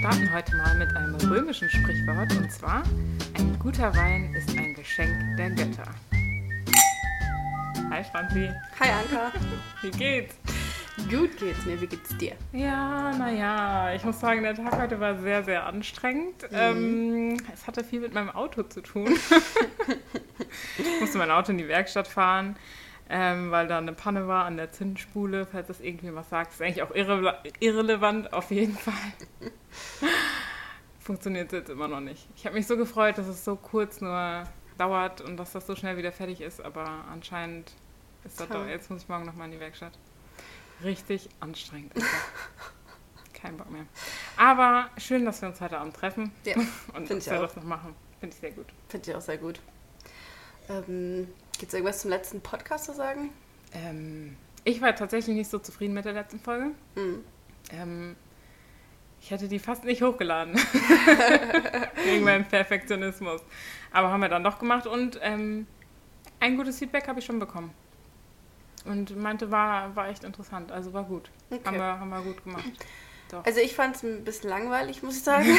starten heute mal mit einem römischen Sprichwort und zwar: Ein guter Wein ist ein Geschenk der Götter. Hi Franzi. Hi Anka. Wie geht's? Gut geht's mir, wie geht's dir? Ja, naja, ich muss sagen, der Tag heute war sehr, sehr anstrengend. Mhm. Ähm, es hatte viel mit meinem Auto zu tun. ich musste mein Auto in die Werkstatt fahren ähm, weil da eine Panne war an der Zündspule, falls das irgendwie was sagt. Ist eigentlich auch irre irrelevant, auf jeden Fall. Funktioniert jetzt immer noch nicht. Ich habe mich so gefreut, dass es so kurz nur dauert und dass das so schnell wieder fertig ist, aber anscheinend ist das doch, jetzt muss ich morgen nochmal in die Werkstatt. Richtig anstrengend. Kein Bock mehr. Aber schön, dass wir uns heute Abend treffen ja, und dass wir das noch machen. Finde ich sehr gut. Finde ich auch sehr gut. Ähm, Gibt es irgendwas zum letzten Podcast zu sagen? Ähm, ich war tatsächlich nicht so zufrieden mit der letzten Folge. Mhm. Ähm, ich hätte die fast nicht hochgeladen. Wegen meinem Perfektionismus. Aber haben wir dann doch gemacht und ähm, ein gutes Feedback habe ich schon bekommen. Und meinte, war, war echt interessant. Also war gut. Okay. Haben, wir, haben wir gut gemacht. Doch. Also ich fand es ein bisschen langweilig, muss ich sagen.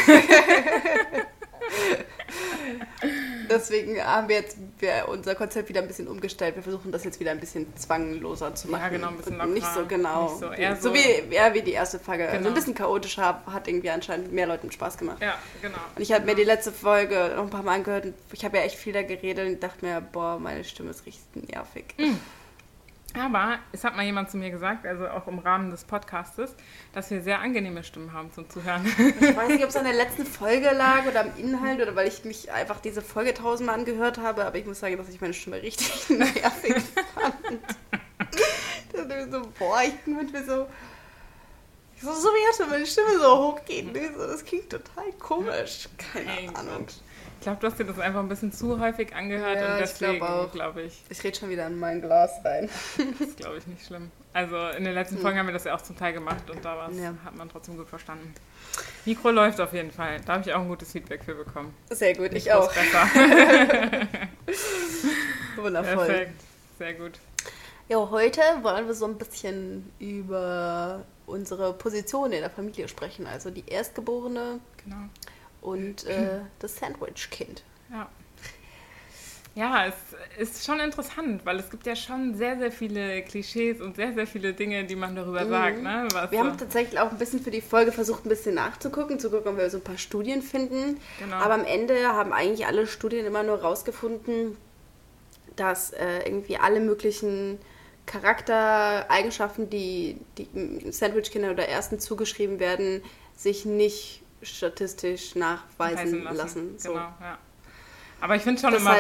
Deswegen haben wir jetzt wir unser Konzept wieder ein bisschen umgestellt. Wir versuchen das jetzt wieder ein bisschen zwangloser zu machen. Ja, genau, ein bisschen lockerer. Nicht so genau. Nicht so, eher so, so wie, eher wie die erste Folge. Genau. Also ein bisschen chaotischer hat irgendwie anscheinend mehr Leuten Spaß gemacht. Ja, genau. Und ich habe mir die letzte Folge noch ein paar Mal angehört und ich habe ja echt viel da geredet und dachte mir, boah, meine Stimme ist richtig nervig. Mhm. Aber es hat mal jemand zu mir gesagt, also auch im Rahmen des Podcastes, dass wir sehr angenehme Stimmen haben zum Zuhören. Ich weiß nicht, ob es an der letzten Folge lag oder am Inhalt oder weil ich mich einfach diese Folge tausendmal angehört habe, aber ich muss sagen, dass ich meine Stimme richtig nervig fand. da dachte ich so, boah, ich bin mir so. So, so wie hatte meine Stimme so hochgehen. Das klingt total komisch. Keine Ahnung. Ich glaube, du hast dir das einfach ein bisschen zu häufig angehört ja, und deswegen glaube glaub ich. Ich rede schon wieder in mein Glas rein. das ist, glaube ich, nicht schlimm. Also in den letzten hm. Folgen haben wir das ja auch zum Teil gemacht und da ja. hat man trotzdem gut verstanden. Mikro läuft auf jeden Fall. Da habe ich auch ein gutes Feedback für bekommen. Sehr gut, ich, ich auch. Besser. Wundervoll. Perfekt, sehr gut. Ja, heute wollen wir so ein bisschen über unsere Position in der Familie sprechen. Also die Erstgeborene. Genau und äh, das Sandwich-Kind. Ja. Ja, es ist schon interessant, weil es gibt ja schon sehr, sehr viele Klischees und sehr, sehr viele Dinge, die man darüber mhm. sagt. Ne? wir haben tatsächlich auch ein bisschen für die Folge versucht, ein bisschen nachzugucken, zu gucken, ob wir so ein paar Studien finden. Genau. Aber am Ende haben eigentlich alle Studien immer nur rausgefunden, dass äh, irgendwie alle möglichen Charaktereigenschaften, die, die Sandwich-Kindern oder Ersten zugeschrieben werden, sich nicht statistisch nachweisen lassen. lassen. So. Genau, ja. Aber ich finde schon, immer,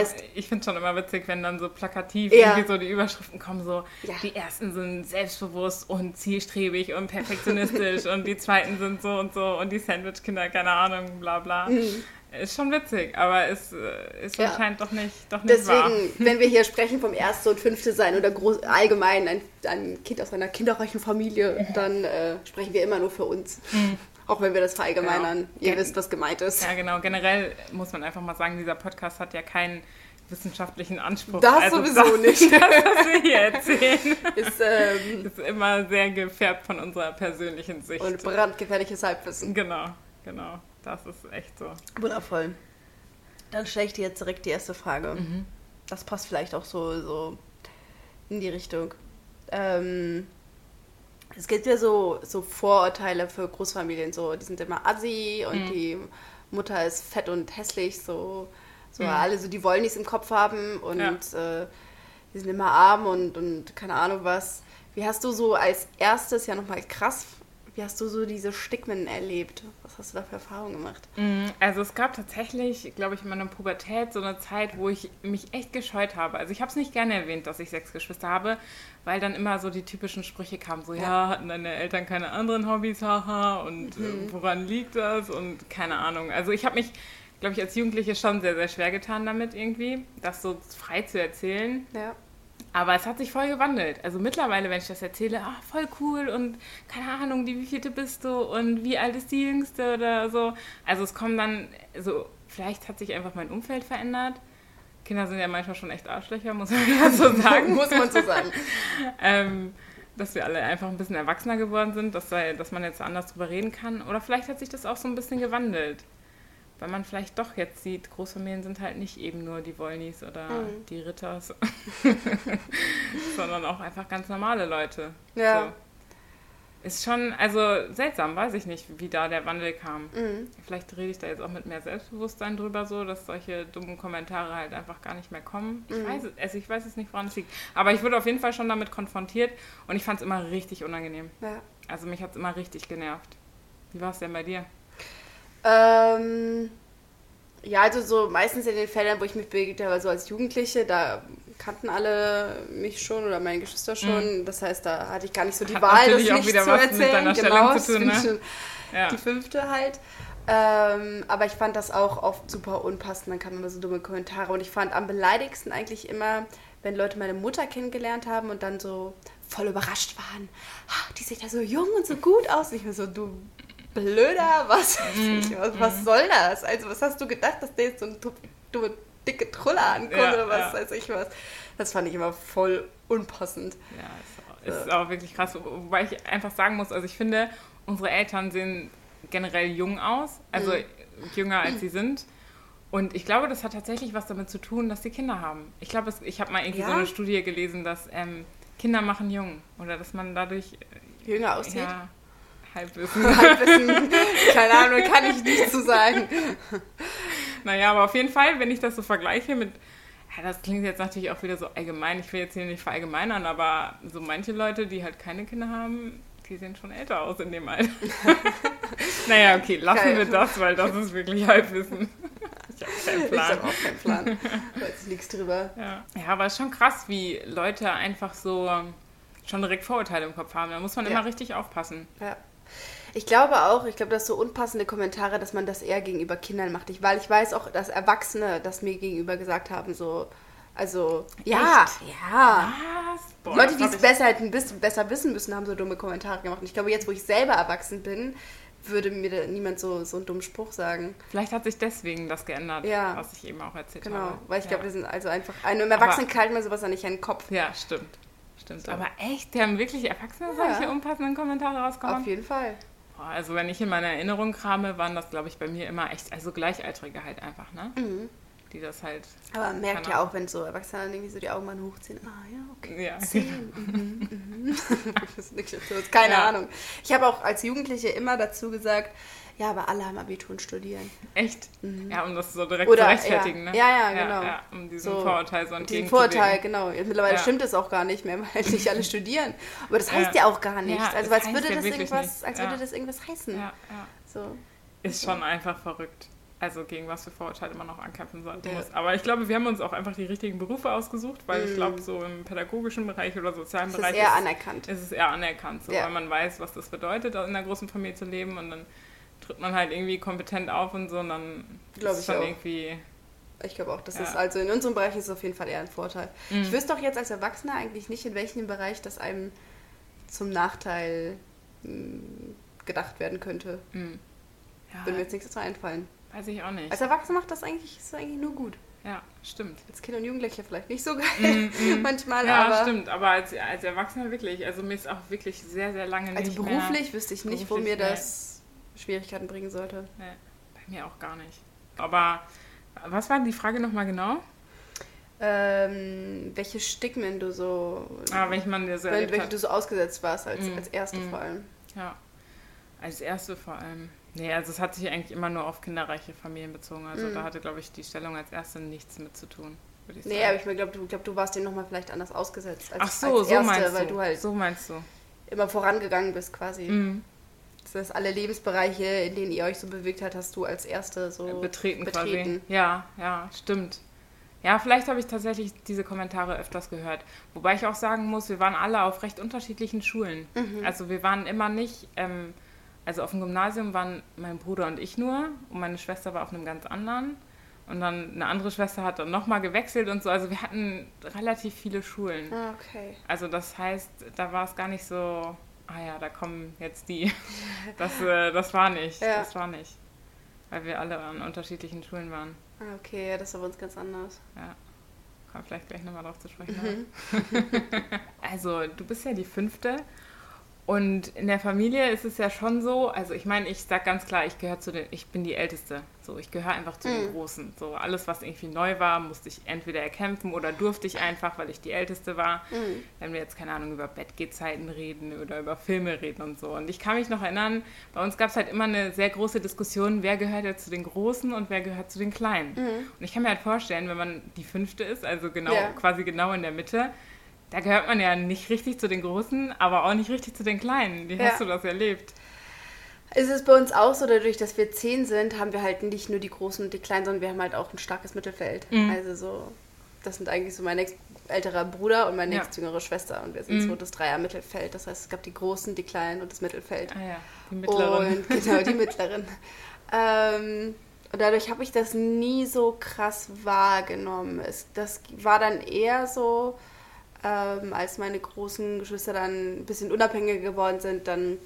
schon immer witzig, wenn dann so plakativ ja. irgendwie so die Überschriften kommen, so ja. die ersten sind selbstbewusst und zielstrebig und perfektionistisch und die zweiten sind so und so und die Sandwich-Kinder, keine Ahnung, bla bla. Mhm. Ist schon witzig, aber es äh, ist ja. anscheinend doch nicht, doch nicht Deswegen, wahr. wenn wir hier sprechen vom Erste und Fünfte sein oder groß, allgemein ein, ein Kind aus einer kinderreichen Familie, dann äh, sprechen wir immer nur für uns. Mhm. Auch wenn wir das verallgemeinern. Genau. Ihr wisst, was gemeint ist. Ja, genau. Generell muss man einfach mal sagen, dieser Podcast hat ja keinen wissenschaftlichen Anspruch. Das also sowieso das, nicht. Das, was wir hier erzählen, ist, ähm, ist immer sehr gefärbt von unserer persönlichen Sicht. Und brandgefährliches Halbwissen. Genau, genau. Das ist echt so. Wundervoll. Dann stelle ich dir jetzt direkt die erste Frage. Mhm. Das passt vielleicht auch so, so in die Richtung. Ähm, es gibt ja so, so Vorurteile für Großfamilien, so die sind immer assi und mhm. die Mutter ist fett und hässlich, so, so mhm. alle so, die wollen nichts im Kopf haben und ja. äh, die sind immer arm und, und keine Ahnung was. Wie hast du so als erstes ja nochmal krass wie hast du so diese Stigmen erlebt? Was hast du da für Erfahrungen gemacht? Mm, also es gab tatsächlich, glaube ich, in meiner Pubertät so eine Zeit, wo ich mich echt gescheut habe. Also ich habe es nicht gerne erwähnt, dass ich sechs Geschwister habe, weil dann immer so die typischen Sprüche kamen, so ja, ja hatten deine Eltern keine anderen Hobbys, haha, und äh, mhm. woran liegt das? Und keine Ahnung. Also ich habe mich, glaube ich, als Jugendliche schon sehr, sehr schwer getan damit irgendwie, das so frei zu erzählen. Ja. Aber es hat sich voll gewandelt. Also mittlerweile, wenn ich das erzähle, ah, voll cool und keine Ahnung, die wievielte bist du und wie alt ist die Jüngste oder so. Also es kommen dann so, vielleicht hat sich einfach mein Umfeld verändert. Kinder sind ja manchmal schon echt Arschlöcher, muss man ja so sagen. muss man so sagen. ähm, dass wir alle einfach ein bisschen erwachsener geworden sind, dass, dass man jetzt anders drüber reden kann. Oder vielleicht hat sich das auch so ein bisschen gewandelt. Weil man vielleicht doch jetzt sieht, Großfamilien sind halt nicht eben nur die Wollnis oder mhm. die Ritters, sondern auch einfach ganz normale Leute. Ja. So. Ist schon, also seltsam, weiß ich nicht, wie da der Wandel kam. Mhm. Vielleicht rede ich da jetzt auch mit mehr Selbstbewusstsein drüber so, dass solche dummen Kommentare halt einfach gar nicht mehr kommen. Ich, mhm. weiß, also ich weiß es nicht, woran es liegt. Aber ich wurde auf jeden Fall schon damit konfrontiert und ich fand es immer richtig unangenehm. Ja. Also mich hat es immer richtig genervt. Wie war es denn bei dir? Ähm, ja, also so meistens in den Fällen, wo ich mich bewegt habe, so als Jugendliche, da kannten alle mich schon oder meine Geschwister schon. Mhm. Das heißt, da hatte ich gar nicht so die Hat Wahl, das nicht zu erzählen. genau, zu tun, ne? ja. die fünfte halt. Ähm, aber ich fand das auch oft super unpassend. Dann kamen immer so dumme Kommentare. Und ich fand am beleidigsten eigentlich immer, wenn Leute meine Mutter kennengelernt haben und dann so voll überrascht waren. Die sieht ja so jung und so gut aus. Und ich mir so, du blöder, was, mm, was, was mm. soll das? Also, was hast du gedacht, dass der jetzt so ein dumme, dicke Truller ankommt ja, oder was ja. weiß ich was? Das fand ich immer voll unpassend. Ja, ist, auch, ist auch wirklich krass. Wobei ich einfach sagen muss, also ich finde, unsere Eltern sehen generell jung aus, also mhm. jünger als sie sind. Und ich glaube, das hat tatsächlich was damit zu tun, dass sie Kinder haben. Ich glaube, ich habe mal irgendwie ja? so eine Studie gelesen, dass ähm, Kinder machen jung oder dass man dadurch äh, jünger aussieht. Ja, Halbwissen. Halbwissen. Keine Ahnung, kann ich nicht zu sagen. Naja, aber auf jeden Fall, wenn ich das so vergleiche mit, ja, das klingt jetzt natürlich auch wieder so allgemein, ich will jetzt hier nicht verallgemeinern, aber so manche Leute, die halt keine Kinder haben, die sehen schon älter aus in dem Alter. naja, okay, lassen Geil. wir das, weil das ist wirklich Halbwissen. Ich habe keinen Plan. Ich habe auch keinen Plan. Weiß nichts drüber. Ja. ja, aber es ist schon krass, wie Leute einfach so schon direkt Vorurteile im Kopf haben. Da muss man ja. immer richtig aufpassen. Ja. Ich glaube auch, ich glaube, dass so unpassende Kommentare, dass man das eher gegenüber Kindern macht. Ich, weil ich weiß auch, dass Erwachsene das mir gegenüber gesagt haben, so, also, ja, Echt? ja. Boah, Leute, die es besser, halt ein bisschen besser wissen müssen, haben so dumme Kommentare gemacht. Und ich glaube, jetzt, wo ich selber erwachsen bin, würde mir niemand so, so einen dummen Spruch sagen. Vielleicht hat sich deswegen das geändert, ja. was ich eben auch erzählt genau, habe. Genau, weil ich ja. glaube, wir sind also einfach, einem Erwachsenen knallt man sowas ja nicht in den Kopf. Ja, stimmt. Stimmt. So. Aber echt, die haben wirklich Erwachsene ja. solche unpassenden Kommentare rausgekommen? Auf jeden Fall. Also wenn ich in meiner Erinnerung krame, waren das, glaube ich, bei mir immer echt, also Gleichaltrige halt einfach, ne? Mhm. Die das halt. Aber man merkt ja auch, wenn so Erwachsene irgendwie so die Augen mal hochziehen. Ah ja, okay. Ja. Zehn. Mhm, mhm. Keine ja. Ahnung. Ich habe auch als Jugendliche immer dazu gesagt, ja, aber alle haben Abitur und studieren. Echt? Mhm. Ja, um das so direkt Oder, zu rechtfertigen, ja. ne? Ja, ja, genau. Ja, um diesen so, Vorurteil so entgegenzugehen. Vorurteil, genau. Mittlerweile stimmt es auch gar nicht mehr, weil nicht alle studieren. Aber das heißt ja, auch gar nichts. also als würde das irgendwas, als würde das irgendwas heißen. Ja, ja. So. Ist schon einfach verrückt. Also gegen was für Vorurteile man noch ankämpfen sollte. Ja. Aber ich glaube, wir haben uns auch einfach die richtigen Berufe ausgesucht, weil mm. ich glaube, so im pädagogischen Bereich oder sozialen ist Bereich ist eher anerkannt. Ist es eher anerkannt, so, weil man weiß, was das bedeutet, in einer großen Familie zu leben und dann tritt man halt irgendwie kompetent auf und so und dann glaube ich schon irgendwie. Ich glaube auch, das ja. ist also in unserem Bereich ist es auf jeden Fall eher ein Vorteil. Mhm. Ich wüsste doch jetzt als Erwachsener eigentlich nicht, in welchem Bereich das einem zum Nachteil mh, hm, gedacht werden könnte. Mhm. Ja. Würde mir jetzt nichts dazu einfallen. Weiß ich auch nicht. Als Erwachsener macht das eigentlich, ist das eigentlich nur gut. Ja, stimmt. Als Kind und Jugendlicher vielleicht nicht so geil mm, mm. manchmal, ja, aber... stimmt, aber als, als Erwachsener wirklich. Also mir ist auch wirklich sehr, sehr lange also nicht Also beruflich mehr, wüsste ich nicht, wo mir das Schwierigkeiten bringen sollte. Nee, bei mir auch gar nicht. Aber was war die Frage nochmal genau? Ähm, welche Stigmen du so. Ah, welche man dir so welche du so ausgesetzt warst, als, mm, als erste mm, vor allem. Ja, als erste vor allem. Nee, also es hat sich eigentlich immer nur auf kinderreiche Familien bezogen. Also mm. da hatte, glaube ich, die Stellung als erste nichts mit zu tun. Ich nee, aber ich glaube, du, glaub, du warst dem nochmal vielleicht anders ausgesetzt als, Ach so, als so erste, meinst weil du. halt so meinst du. immer vorangegangen bist quasi. Das heißt, alle Lebensbereiche, in denen ihr euch so bewegt habt, hast du als erste so betreten. betreten. Quasi. Ja, ja, stimmt. Ja, vielleicht habe ich tatsächlich diese Kommentare öfters gehört. Wobei ich auch sagen muss, wir waren alle auf recht unterschiedlichen Schulen. Mhm. Also wir waren immer nicht, ähm, also auf dem Gymnasium waren mein Bruder und ich nur und meine Schwester war auf einem ganz anderen. Und dann eine andere Schwester hat dann nochmal gewechselt und so. Also wir hatten relativ viele Schulen. Ah, okay. Also das heißt, da war es gar nicht so ah ja, da kommen jetzt die. Das, äh, das war nicht. Ja. Das war nicht. Weil wir alle an unterschiedlichen Schulen waren. Ah, okay, ja, das ist bei uns ganz anders. Ja. Kommen vielleicht gleich nochmal drauf zu sprechen. Mhm. also, du bist ja die fünfte und in der Familie ist es ja schon so, also ich meine, ich sag ganz klar, ich gehöre zu den, ich bin die Älteste. So, ich gehöre einfach zu mhm. den Großen. So, alles, was irgendwie neu war, musste ich entweder erkämpfen oder durfte ich einfach, weil ich die Älteste war. Mhm. Wenn wir jetzt, keine Ahnung, über Bettgehzeiten reden oder über Filme reden und so. Und ich kann mich noch erinnern, bei uns gab es halt immer eine sehr große Diskussion, wer gehört jetzt zu den Großen und wer gehört zu den Kleinen. Mhm. Und ich kann mir halt vorstellen, wenn man die Fünfte ist, also genau, ja. quasi genau in der Mitte, da gehört man ja nicht richtig zu den Großen, aber auch nicht richtig zu den Kleinen. Wie ja. hast du das erlebt? Es ist bei uns auch so, dadurch, dass wir zehn sind, haben wir halt nicht nur die Großen und die Kleinen, sondern wir haben halt auch ein starkes Mittelfeld. Mhm. Also so, das sind eigentlich so mein älterer Bruder und meine nächst jüngere Schwester und wir sind mhm. so das Dreier-Mittelfeld. Das heißt, es gab die Großen, die Kleinen und das Mittelfeld. Ah ja, die Mittleren. Und genau, die Mittleren. ähm, und dadurch habe ich das nie so krass wahrgenommen. Es, das war dann eher so, ähm, als meine großen Geschwister dann ein bisschen unabhängiger geworden sind, dann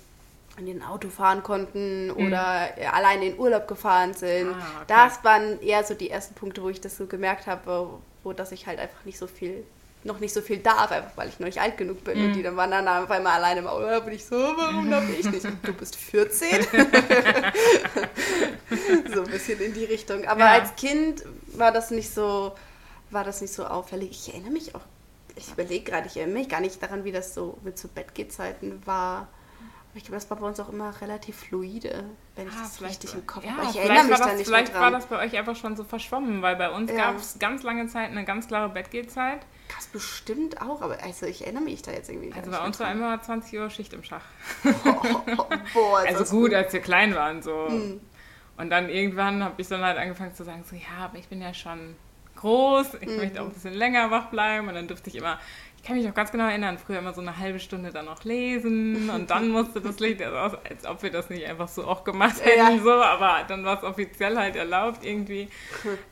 in den Auto fahren konnten mhm. oder mhm. alleine in Urlaub gefahren sind. Ah, okay. Das waren eher so die ersten Punkte, wo ich das so gemerkt habe, wo dass ich halt einfach nicht so viel noch nicht so viel darf, einfach weil ich noch nicht alt genug bin. Mhm. Und die dann waren dann auf einmal alleine im Urlaub und ich so, warum darf ich nicht? Du bist 14. so ein bisschen in die Richtung. Aber ja. als Kind war das nicht so, war das nicht so auffällig. Ich erinnere mich auch ich überlege gerade, ich erinnere mich gar nicht daran, wie das so mit zu Bettgehzeiten war. Aber ich glaube, das war bei uns auch immer relativ fluide, wenn ich ah, das richtig im Kopf habe. Ja, ich erinnere mich da nicht Vielleicht war das bei euch einfach schon so verschwommen, weil bei uns ja. gab es ganz lange Zeit eine ganz klare Bettgehzeit. Gab es bestimmt auch, aber also ich erinnere mich da jetzt irgendwie Also bei uns war immer 20 Uhr Schicht im Schach. Oh, boah, also gut, gut, als wir klein waren so. Hm. Und dann irgendwann habe ich dann halt angefangen zu sagen, so ja, aber ich bin ja schon groß, ich mhm. möchte auch ein bisschen länger wach bleiben und dann durfte ich immer, ich kann mich noch ganz genau erinnern, früher immer so eine halbe Stunde dann noch lesen und dann musste das Licht aus, als ob wir das nicht einfach so auch gemacht hätten, ja. so, aber dann war es offiziell halt erlaubt irgendwie.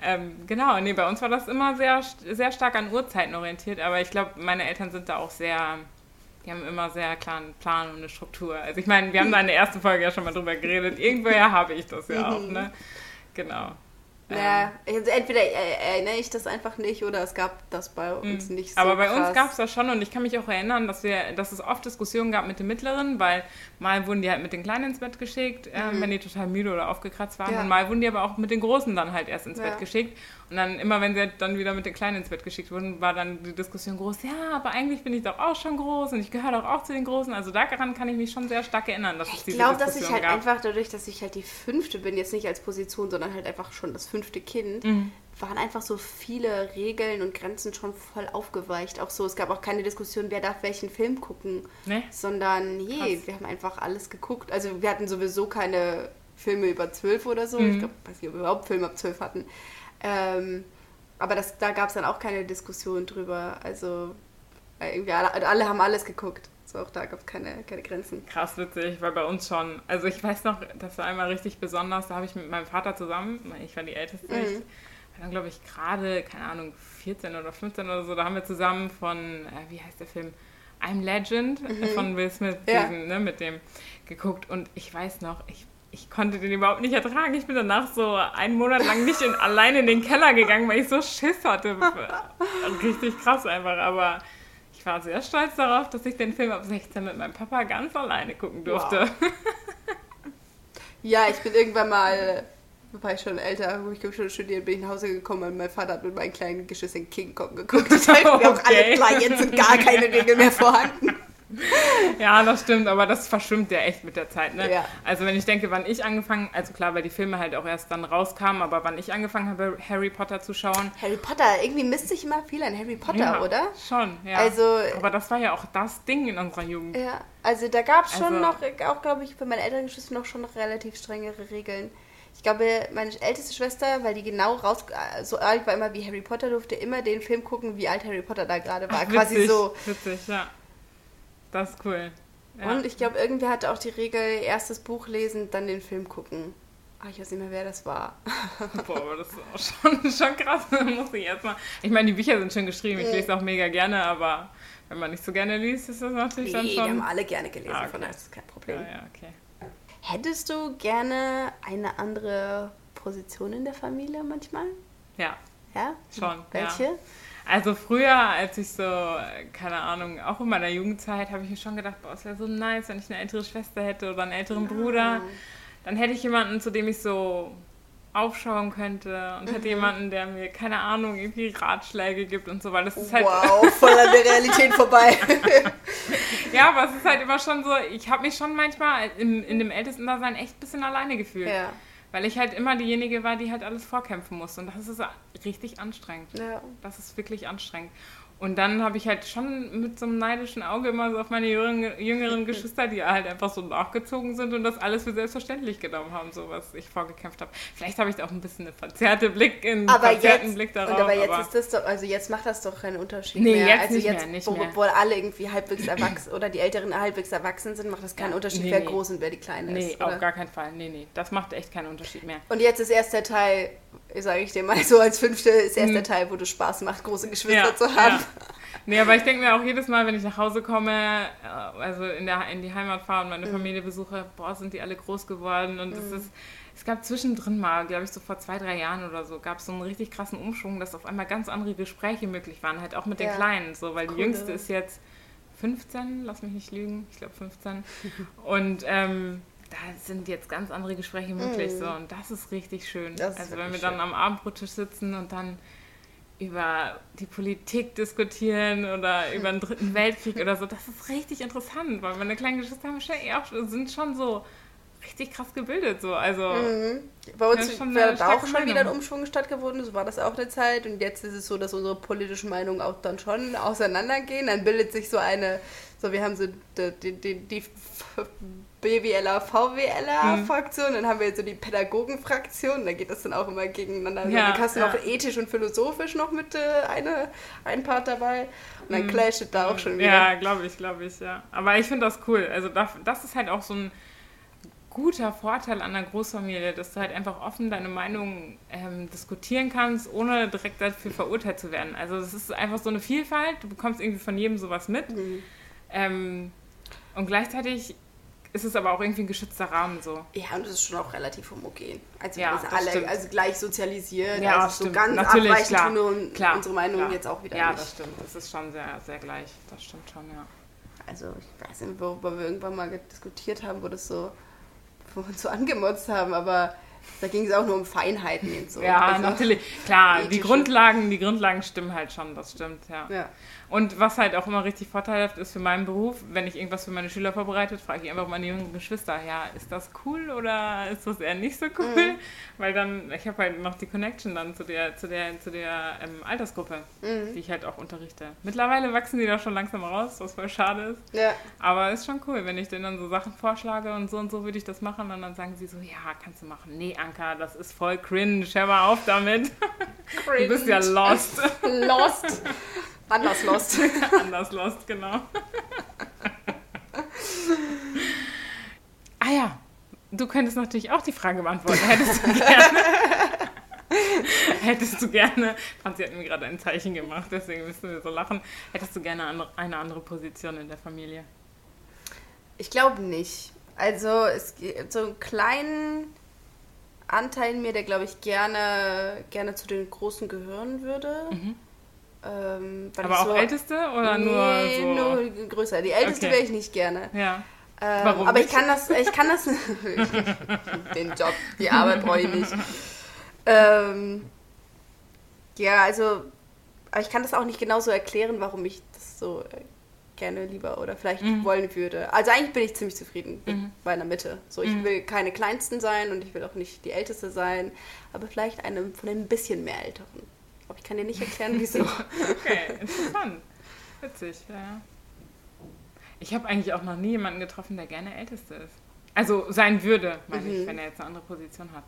Ähm, genau, nee, bei uns war das immer sehr, sehr stark an Uhrzeiten orientiert, aber ich glaube, meine Eltern sind da auch sehr die haben immer sehr klaren Plan und eine Struktur. Also ich meine, wir haben da in der ersten Folge ja schon mal drüber geredet. Irgendwoher habe ich das ja auch, ne? Genau. Ja, also entweder erinnere ich das einfach nicht oder es gab das bei uns mhm. nicht so. Aber bei krass. uns gab es das schon und ich kann mich auch erinnern, dass wir, dass es oft Diskussionen gab mit den Mittleren, weil mal wurden die halt mit den Kleinen ins Bett geschickt, äh, mhm. wenn die total müde oder aufgekratzt waren. Ja. Und mal wurden die aber auch mit den Großen dann halt erst ins ja. Bett geschickt. Und dann immer, wenn sie dann wieder mit den Kleinen ins Bett geschickt wurden, war dann die Diskussion groß, ja, aber eigentlich bin ich doch auch schon groß und ich gehöre doch auch zu den Großen. Also daran kann ich mich schon sehr stark erinnern, dass es diese Ich glaube, dass ich halt gab. einfach dadurch, dass ich halt die Fünfte bin, jetzt nicht als Position, sondern halt einfach schon das fünfte Kind, mhm. waren einfach so viele Regeln und Grenzen schon voll aufgeweicht. Auch so, es gab auch keine Diskussion, wer darf welchen Film gucken, nee? sondern je, wir haben einfach alles geguckt. Also wir hatten sowieso keine Filme über zwölf oder so. Mhm. Ich glaube, weiß nicht, ob wir überhaupt Filme ab zwölf hatten. Ähm, aber das, da gab es dann auch keine Diskussion drüber. Also äh, irgendwie alle, alle haben alles geguckt. So auch da gab es keine, keine Grenzen. Krass witzig, weil bei uns schon. Also ich weiß noch, das war einmal richtig besonders. Da habe ich mit meinem Vater zusammen, ich war die Älteste, mhm. ich war dann glaube ich gerade, keine Ahnung, 14 oder 15 oder so, da haben wir zusammen von, äh, wie heißt der Film? I'm Legend mhm. von Will Smith, ja. diesen, ne, mit dem geguckt. Und ich weiß noch, ich ich konnte den überhaupt nicht ertragen. Ich bin danach so einen Monat lang nicht in, alleine in den Keller gegangen, weil ich so Schiss hatte. Richtig krass einfach, aber ich war sehr stolz darauf, dass ich den Film ab 16 mit meinem Papa ganz alleine gucken durfte. Wow. Ja, ich bin irgendwann mal, war ich schon älter, wo ich schon studiert bin, ich nach Hause gekommen und mein Vater hat mit meinen kleinen Geschwistern King Kong geguckt. Das heißt, okay. wir auch alle klar, jetzt sind gar keine Regeln mehr vorhanden. Ja, das stimmt, aber das verschwimmt ja echt mit der Zeit. Ne? Ja. Also wenn ich denke, wann ich angefangen, also klar, weil die Filme halt auch erst dann rauskamen, aber wann ich angefangen habe, Harry Potter zu schauen. Harry Potter, irgendwie misst sich immer viel an Harry Potter, ja, oder? Schon, ja. Also, aber das war ja auch das Ding in unserer Jugend. Ja, also da gab es schon also, noch, auch glaube ich, für meine älteren Geschwister noch schon noch relativ strengere Regeln. Ich glaube, meine älteste Schwester, weil die genau raus, so alt war immer wie Harry Potter, durfte immer den Film gucken, wie alt Harry Potter da gerade war. Ach, witzig, Quasi so. Witzig, ja. Das ist cool. Ja. Und ich glaube, irgendwer hatte auch die Regel, erstes Buch lesen, dann den Film gucken. Ach, ich weiß nicht mehr, wer das war. Boah, aber das ist auch schon, schon krass. muss ich erstmal. Ich meine, die Bücher sind schön geschrieben. Ich lese auch mega gerne, aber wenn man nicht so gerne liest, ist das natürlich nee, dann schon. Wir haben alle gerne gelesen, ah, okay. von daher ist das kein Problem. Ja, ja, okay. Hättest du gerne eine andere Position in der Familie manchmal? Ja. Ja? Schon. Welche? Ja. Also früher, als ich so, keine Ahnung, auch in meiner Jugendzeit, habe ich mir schon gedacht, boah, es wäre so nice, wenn ich eine ältere Schwester hätte oder einen älteren Bruder. Dann hätte ich jemanden, zu dem ich so aufschauen könnte und hätte Mhm. jemanden, der mir, keine Ahnung, irgendwie Ratschläge gibt und so, weil das ist halt, Wow, voll an der Realität vorbei. ja, aber es ist halt immer schon so, ich habe mich schon manchmal in, in dem Ältesten-Dasein echt ein bisschen alleine gefühlt. ja. Weil ich halt immer diejenige war, die halt alles vorkämpfen musste. Und das ist richtig anstrengend. ja. Das ist wirklich anstrengend. Und dann habe ich halt schon mit so einem neidischen Auge immer so auf meine jüngeren, jüngeren Geschwister, die halt einfach so nachgezogen sind und das alles für selbstverständlich genommen haben, so was ich vorgekämpft habe. Vielleicht habe ich da auch ein bisschen eine verzerrte Blick, einen Aber verzerrten jetzt, Blick und darauf. aber jetzt aber ist das doch, also jetzt macht das doch keinen Unterschied Nee, mehr. jetzt also nicht jetzt, mehr, nicht wo, mehr. obwohl alle irgendwie halbwegs erwachsen oder die Älteren halbwegs erwachsen sind, macht das keinen Ja, Unterschied, nee, wer nee. groß und wer die Kleine nee, ist. auf Oder? gar keinen Fall. Nee, nee, das macht echt keinen Unterschied mehr. Und jetzt ist erst der Teil, sage ich dir mal so als Fünfte, ist erst Mhm. der Teil, wo du Spaß macht, große Geschwister zu haben. Nee, aber ich denke mir auch jedes Mal, wenn ich nach Hause komme, äh, also in, der, in die Heimat fahre und meine Mhm. Familie besuche, boah, sind die alle groß geworden. Und es ist, es gab zwischendrin mal, glaube ich, so vor zwei, drei Jahren oder so, gab es so einen richtig krassen Umschwung, dass auf einmal ganz andere Gespräche möglich waren, halt auch mit den Ja. Kleinen, so, weil Cool, die Jüngste ja. ist jetzt 15, lass mich nicht lügen, ich glaube 15. und ähm, da sind jetzt ganz andere Gespräche möglich, so, und das ist richtig schön. Das also wenn wir wirklich dann schön. am Abendbrottisch sitzen und dann über die Politik diskutieren oder über den dritten Weltkrieg oder so. Das ist richtig interessant, weil meine kleinen Geschwister haben schon, eh auch, sind schon so richtig krass gebildet. So. Also, Mhm. Bei uns wäre da auch schon wieder ein. Umschwung stattgefunden, so war das auch eine Zeit. Und jetzt ist es so, dass unsere politischen Meinungen auch dann schon auseinandergehen. Dann bildet sich so eine, so wir haben so die, die, die BWLer, VWLer Mhm. Dann haben wir so die Pädagogen-Fraktion, da geht das dann auch immer gegeneinander. Ja, dann hast du ja. noch ethisch und philosophisch noch mit äh, eine, ein Part dabei. Und dann clasht da auch schon wieder. Mhm. ja, glaube ich, glaube ich, ja. Aber ich finde das cool. Also das, das ist halt auch so ein guter Vorteil an einer Großfamilie, dass du halt einfach offen deine Meinung ähm, diskutieren kannst, ohne direkt dafür verurteilt zu werden. Also es ist einfach so eine Vielfalt, du bekommst irgendwie von jedem sowas mit. Mhm. Ähm, und gleichzeitig ist es aber auch irgendwie ein geschützter Rahmen so. Ja, und das ist schon auch relativ homogen. Also Ja, wir alle stimmt. also gleich sozialisiert. Ja, also so stimmt. ganz Natürlich, abweichend klar. wir Klar, unsere Meinung klar. jetzt auch wieder Ja, nicht. das stimmt. Das ist schon sehr, sehr gleich. Das stimmt schon, ja. Also ich weiß nicht, worüber wir irgendwann mal diskutiert haben, wo das so, wo wir uns so angemotzt haben, aber da ging es auch nur um Feinheiten und so. Ja, Also, natürlich. Klar, die Grundlagen, die Grundlagen stimmen halt schon, das stimmt, ja. Ja. Und was halt auch immer richtig vorteilhaft ist für meinen Beruf, wenn ich irgendwas für meine Schüler vorbereitet, frage ich einfach meine jungen Geschwister, ja, ist das cool oder ist das eher nicht so cool? Mhm. Weil dann, ich habe halt noch die Connection dann zu der, zu der, zu der ähm, Altersgruppe, Mhm. die ich halt auch unterrichte. Mittlerweile wachsen die da schon langsam raus, was voll schade ist. Ja. Aber ist schon cool, wenn ich denen dann so Sachen vorschlage und so und so würde ich das machen und dann sagen sie so, ja, kannst du machen. Nee, Anka, das ist voll cringe, hör mal auf damit. Du bist ja lost. Lost. Anders lost. Anders lost, genau. ah ja, du könntest natürlich auch die Frage beantworten. Hättest du gerne... Hättest du gerne, Franzi hat mir gerade ein Zeichen gemacht, deswegen müssen wir so lachen. Hättest du gerne eine- andere Position in der Familie? Ich glaube nicht. Also es gibt so einen kleinen Anteil in mir, der glaube ich gerne, gerne zu den Großen gehören würde. Ähm. Aber ich auch so, Älteste oder nee, nur so? nur größer. Die Älteste Okay. wäre ich nicht gerne. Ja. Ähm, Warum aber ich nicht? kann das, ich kann das, den Job, die Arbeit brauche ich nicht. Ähm, ja, also, aber ich kann das auch nicht genau so erklären, warum ich das so äh, gerne lieber oder vielleicht Mhm. wollen würde. Also eigentlich bin ich ziemlich zufrieden mit Mhm. meiner Mitte. So, ich Mhm. will keine Kleinsten sein und ich will auch nicht die Älteste sein, aber vielleicht eine von den ein bisschen mehr Älteren. Aber ich kann dir nicht erklären, wieso. Okay, interessant. Witzig, ja. Ich habe eigentlich auch noch nie jemanden getroffen, der gerne Älteste ist. Also sein würde, meine ich, Mhm. wenn er jetzt eine andere Position hat.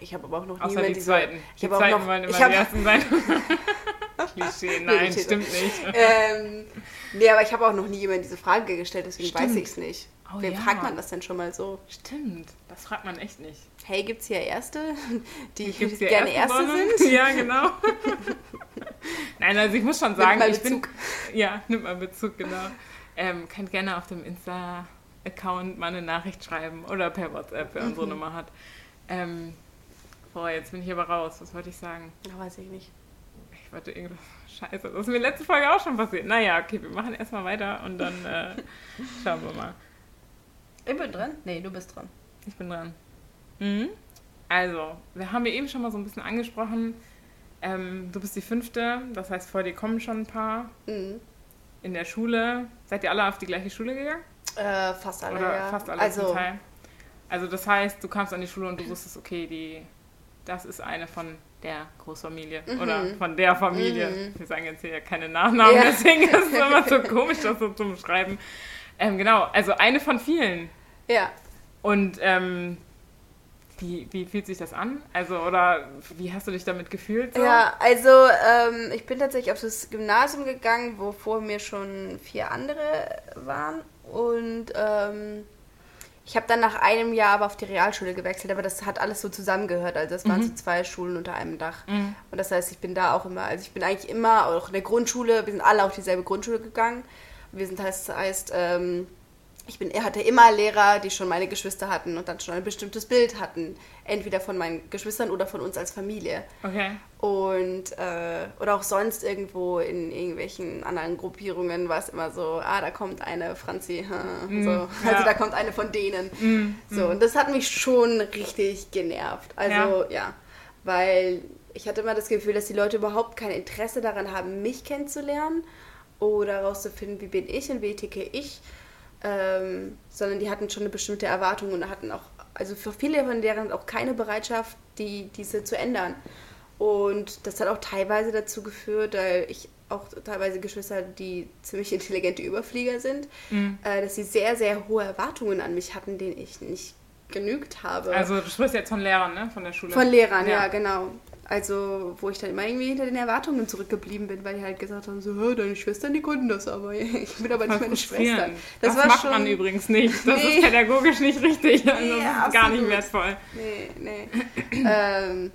Ich habe aber auch noch Außer niemanden die diese- zweiten. Ich die habe auch zweiten noch, wollen immer ich die ersten sein. Klischee, nein, Klischee. stimmt nicht. ähm, nee, aber ich habe auch noch nie jemand diese Frage gestellt, deswegen Stimmt. weiß ich es nicht. Oh Wer ja. fragt man das denn schon mal so? Stimmt, das fragt man echt nicht. Hey, gibt es hier Erste, die Gibt's hier gerne Erste Bonne? sind? Ja, genau. Nein, also ich muss schon sagen, mal ich bin. Ja, nimmt mal Bezug, genau. Ähm, könnt gerne auf dem Insta-Account mal eine Nachricht schreiben oder per WhatsApp, wer Mhm. unsere Nummer hat. Ähm, boah, jetzt bin ich aber raus. Was wollte ich sagen? Ja, weiß ich nicht. ich wollte irgendwas. Scheiße, das ist mir letzte Folge auch schon passiert. Naja, okay, wir machen erstmal weiter und dann äh, schauen wir mal. Ich bin dran? Nee, du bist dran. Ich bin dran. Mhm. Also, wir haben ja eben schon mal so ein bisschen angesprochen. Ähm, du bist die fünfte, das heißt, vor dir kommen schon ein paar. Mhm. In der Schule, seid ihr alle auf die gleiche Schule gegangen? Äh, fast alle, Oder ja. fast alle also, zum Teil? Also, das heißt, du kamst an die Schule und du wusstest, okay, die, das ist eine von der Großfamilie Mhm. oder von der Familie. Mhm. Wir sagen jetzt hier ja keine Nachnamen, Ja. deswegen ist es immer so komisch, das so zu beschreiben. Ähm, genau, also eine von vielen. Ja. Und ähm, wie, wie fühlt sich das an? Also, oder wie hast du dich damit gefühlt? So? Ja, also ähm, ich bin tatsächlich auf das Gymnasium gegangen, wo vor mir schon vier andere waren. Und ähm, ich habe dann nach einem Jahr aber auf die Realschule gewechselt, aber das hat alles so zusammengehört. Also das waren so zwei Schulen unter einem Dach. Mhm. Und das heißt, ich bin da auch immer, also ich bin eigentlich immer, auch in der Grundschule, wir sind alle auf dieselbe Grundschule gegangen. Wir sind heißt, heißt ähm, ich bin, er hatte immer Lehrer, die schon meine Geschwister hatten und dann schon ein bestimmtes Bild hatten. Entweder von meinen Geschwistern oder von uns als Familie. Okay. Und, äh, oder auch sonst irgendwo in irgendwelchen anderen Gruppierungen war es immer so, ah, da kommt eine Franzi, hm, so. ja. also da kommt eine von denen. Mhm. So, und das hat mich schon richtig genervt. Also, ja. weil ich hatte immer das Gefühl, dass die Leute überhaupt kein Interesse daran haben, mich kennenzulernen oder herauszufinden, wie bin ich und wie ticke ich, ähm, sondern die hatten schon eine bestimmte Erwartung und hatten auch, also für viele von deren auch keine Bereitschaft, die, diese zu ändern. Und das hat auch teilweise dazu geführt, weil ich auch teilweise Geschwister, die ziemlich intelligente Überflieger sind, Mhm. äh, dass sie sehr, sehr hohe Erwartungen an mich hatten, denen ich nicht genügt habe. Also, du sprichst jetzt von Lehrern, ne? Von der Schule. Von Lehrern, ja. Ja. genau. Also, wo ich dann immer irgendwie hinter den Erwartungen zurückgeblieben bin, weil die halt gesagt haben, so, "Hä, deine Schwestern, die konnten das, aber ich bin aber nicht meine Schwestern. Das, Das, war macht schon... man übrigens nicht. Das Nee. ist pädagogisch nicht richtig. Also Nee, das ist gar nicht wertvoll. Nee, nee. ähm,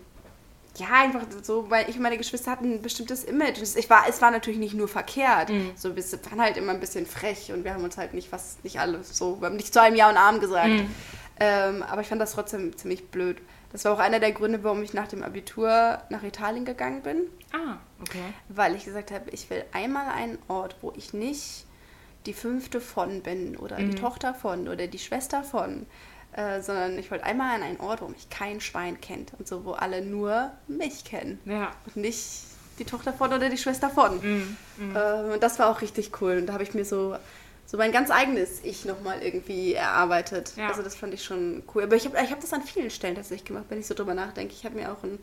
ja, einfach so, weil ich und meine Geschwister hatten ein bestimmtes Image. Ich war, es war natürlich nicht nur verkehrt. Mhm. So, wir waren halt immer ein bisschen frech und wir haben uns halt nicht was, nicht alles so, wir haben nicht zu einem Ja und Arm gesagt. Mhm. Ähm, aber ich fand das trotzdem ziemlich blöd. Das war auch einer der Gründe, warum ich nach dem Abitur nach Italien gegangen bin. Ah, okay. Weil ich gesagt habe, ich will einmal einen Ort, wo ich nicht die fünfte von bin oder Mhm. die Tochter von oder die Schwester von, äh, sondern ich wollte einmal an einen Ort, wo mich kein Schwein kennt und so, wo alle nur mich kennen Ja. und nicht die Tochter von oder die Schwester von. Mhm. Äh, und das war auch richtig cool und da habe ich mir so so mein ganz eigenes Ich nochmal irgendwie erarbeitet. Ja. Also das fand ich schon cool. Aber ich habe ich hab das an vielen Stellen tatsächlich gemacht, wenn ich so drüber nachdenke. Ich habe mir auch einen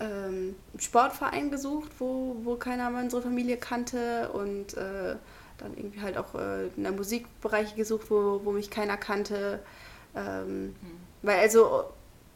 ähm, Sportverein gesucht, wo, wo keiner mal unsere Familie kannte und äh, dann irgendwie halt auch äh, in der Musikbereich gesucht, wo, wo mich keiner kannte. Ähm, Weil also,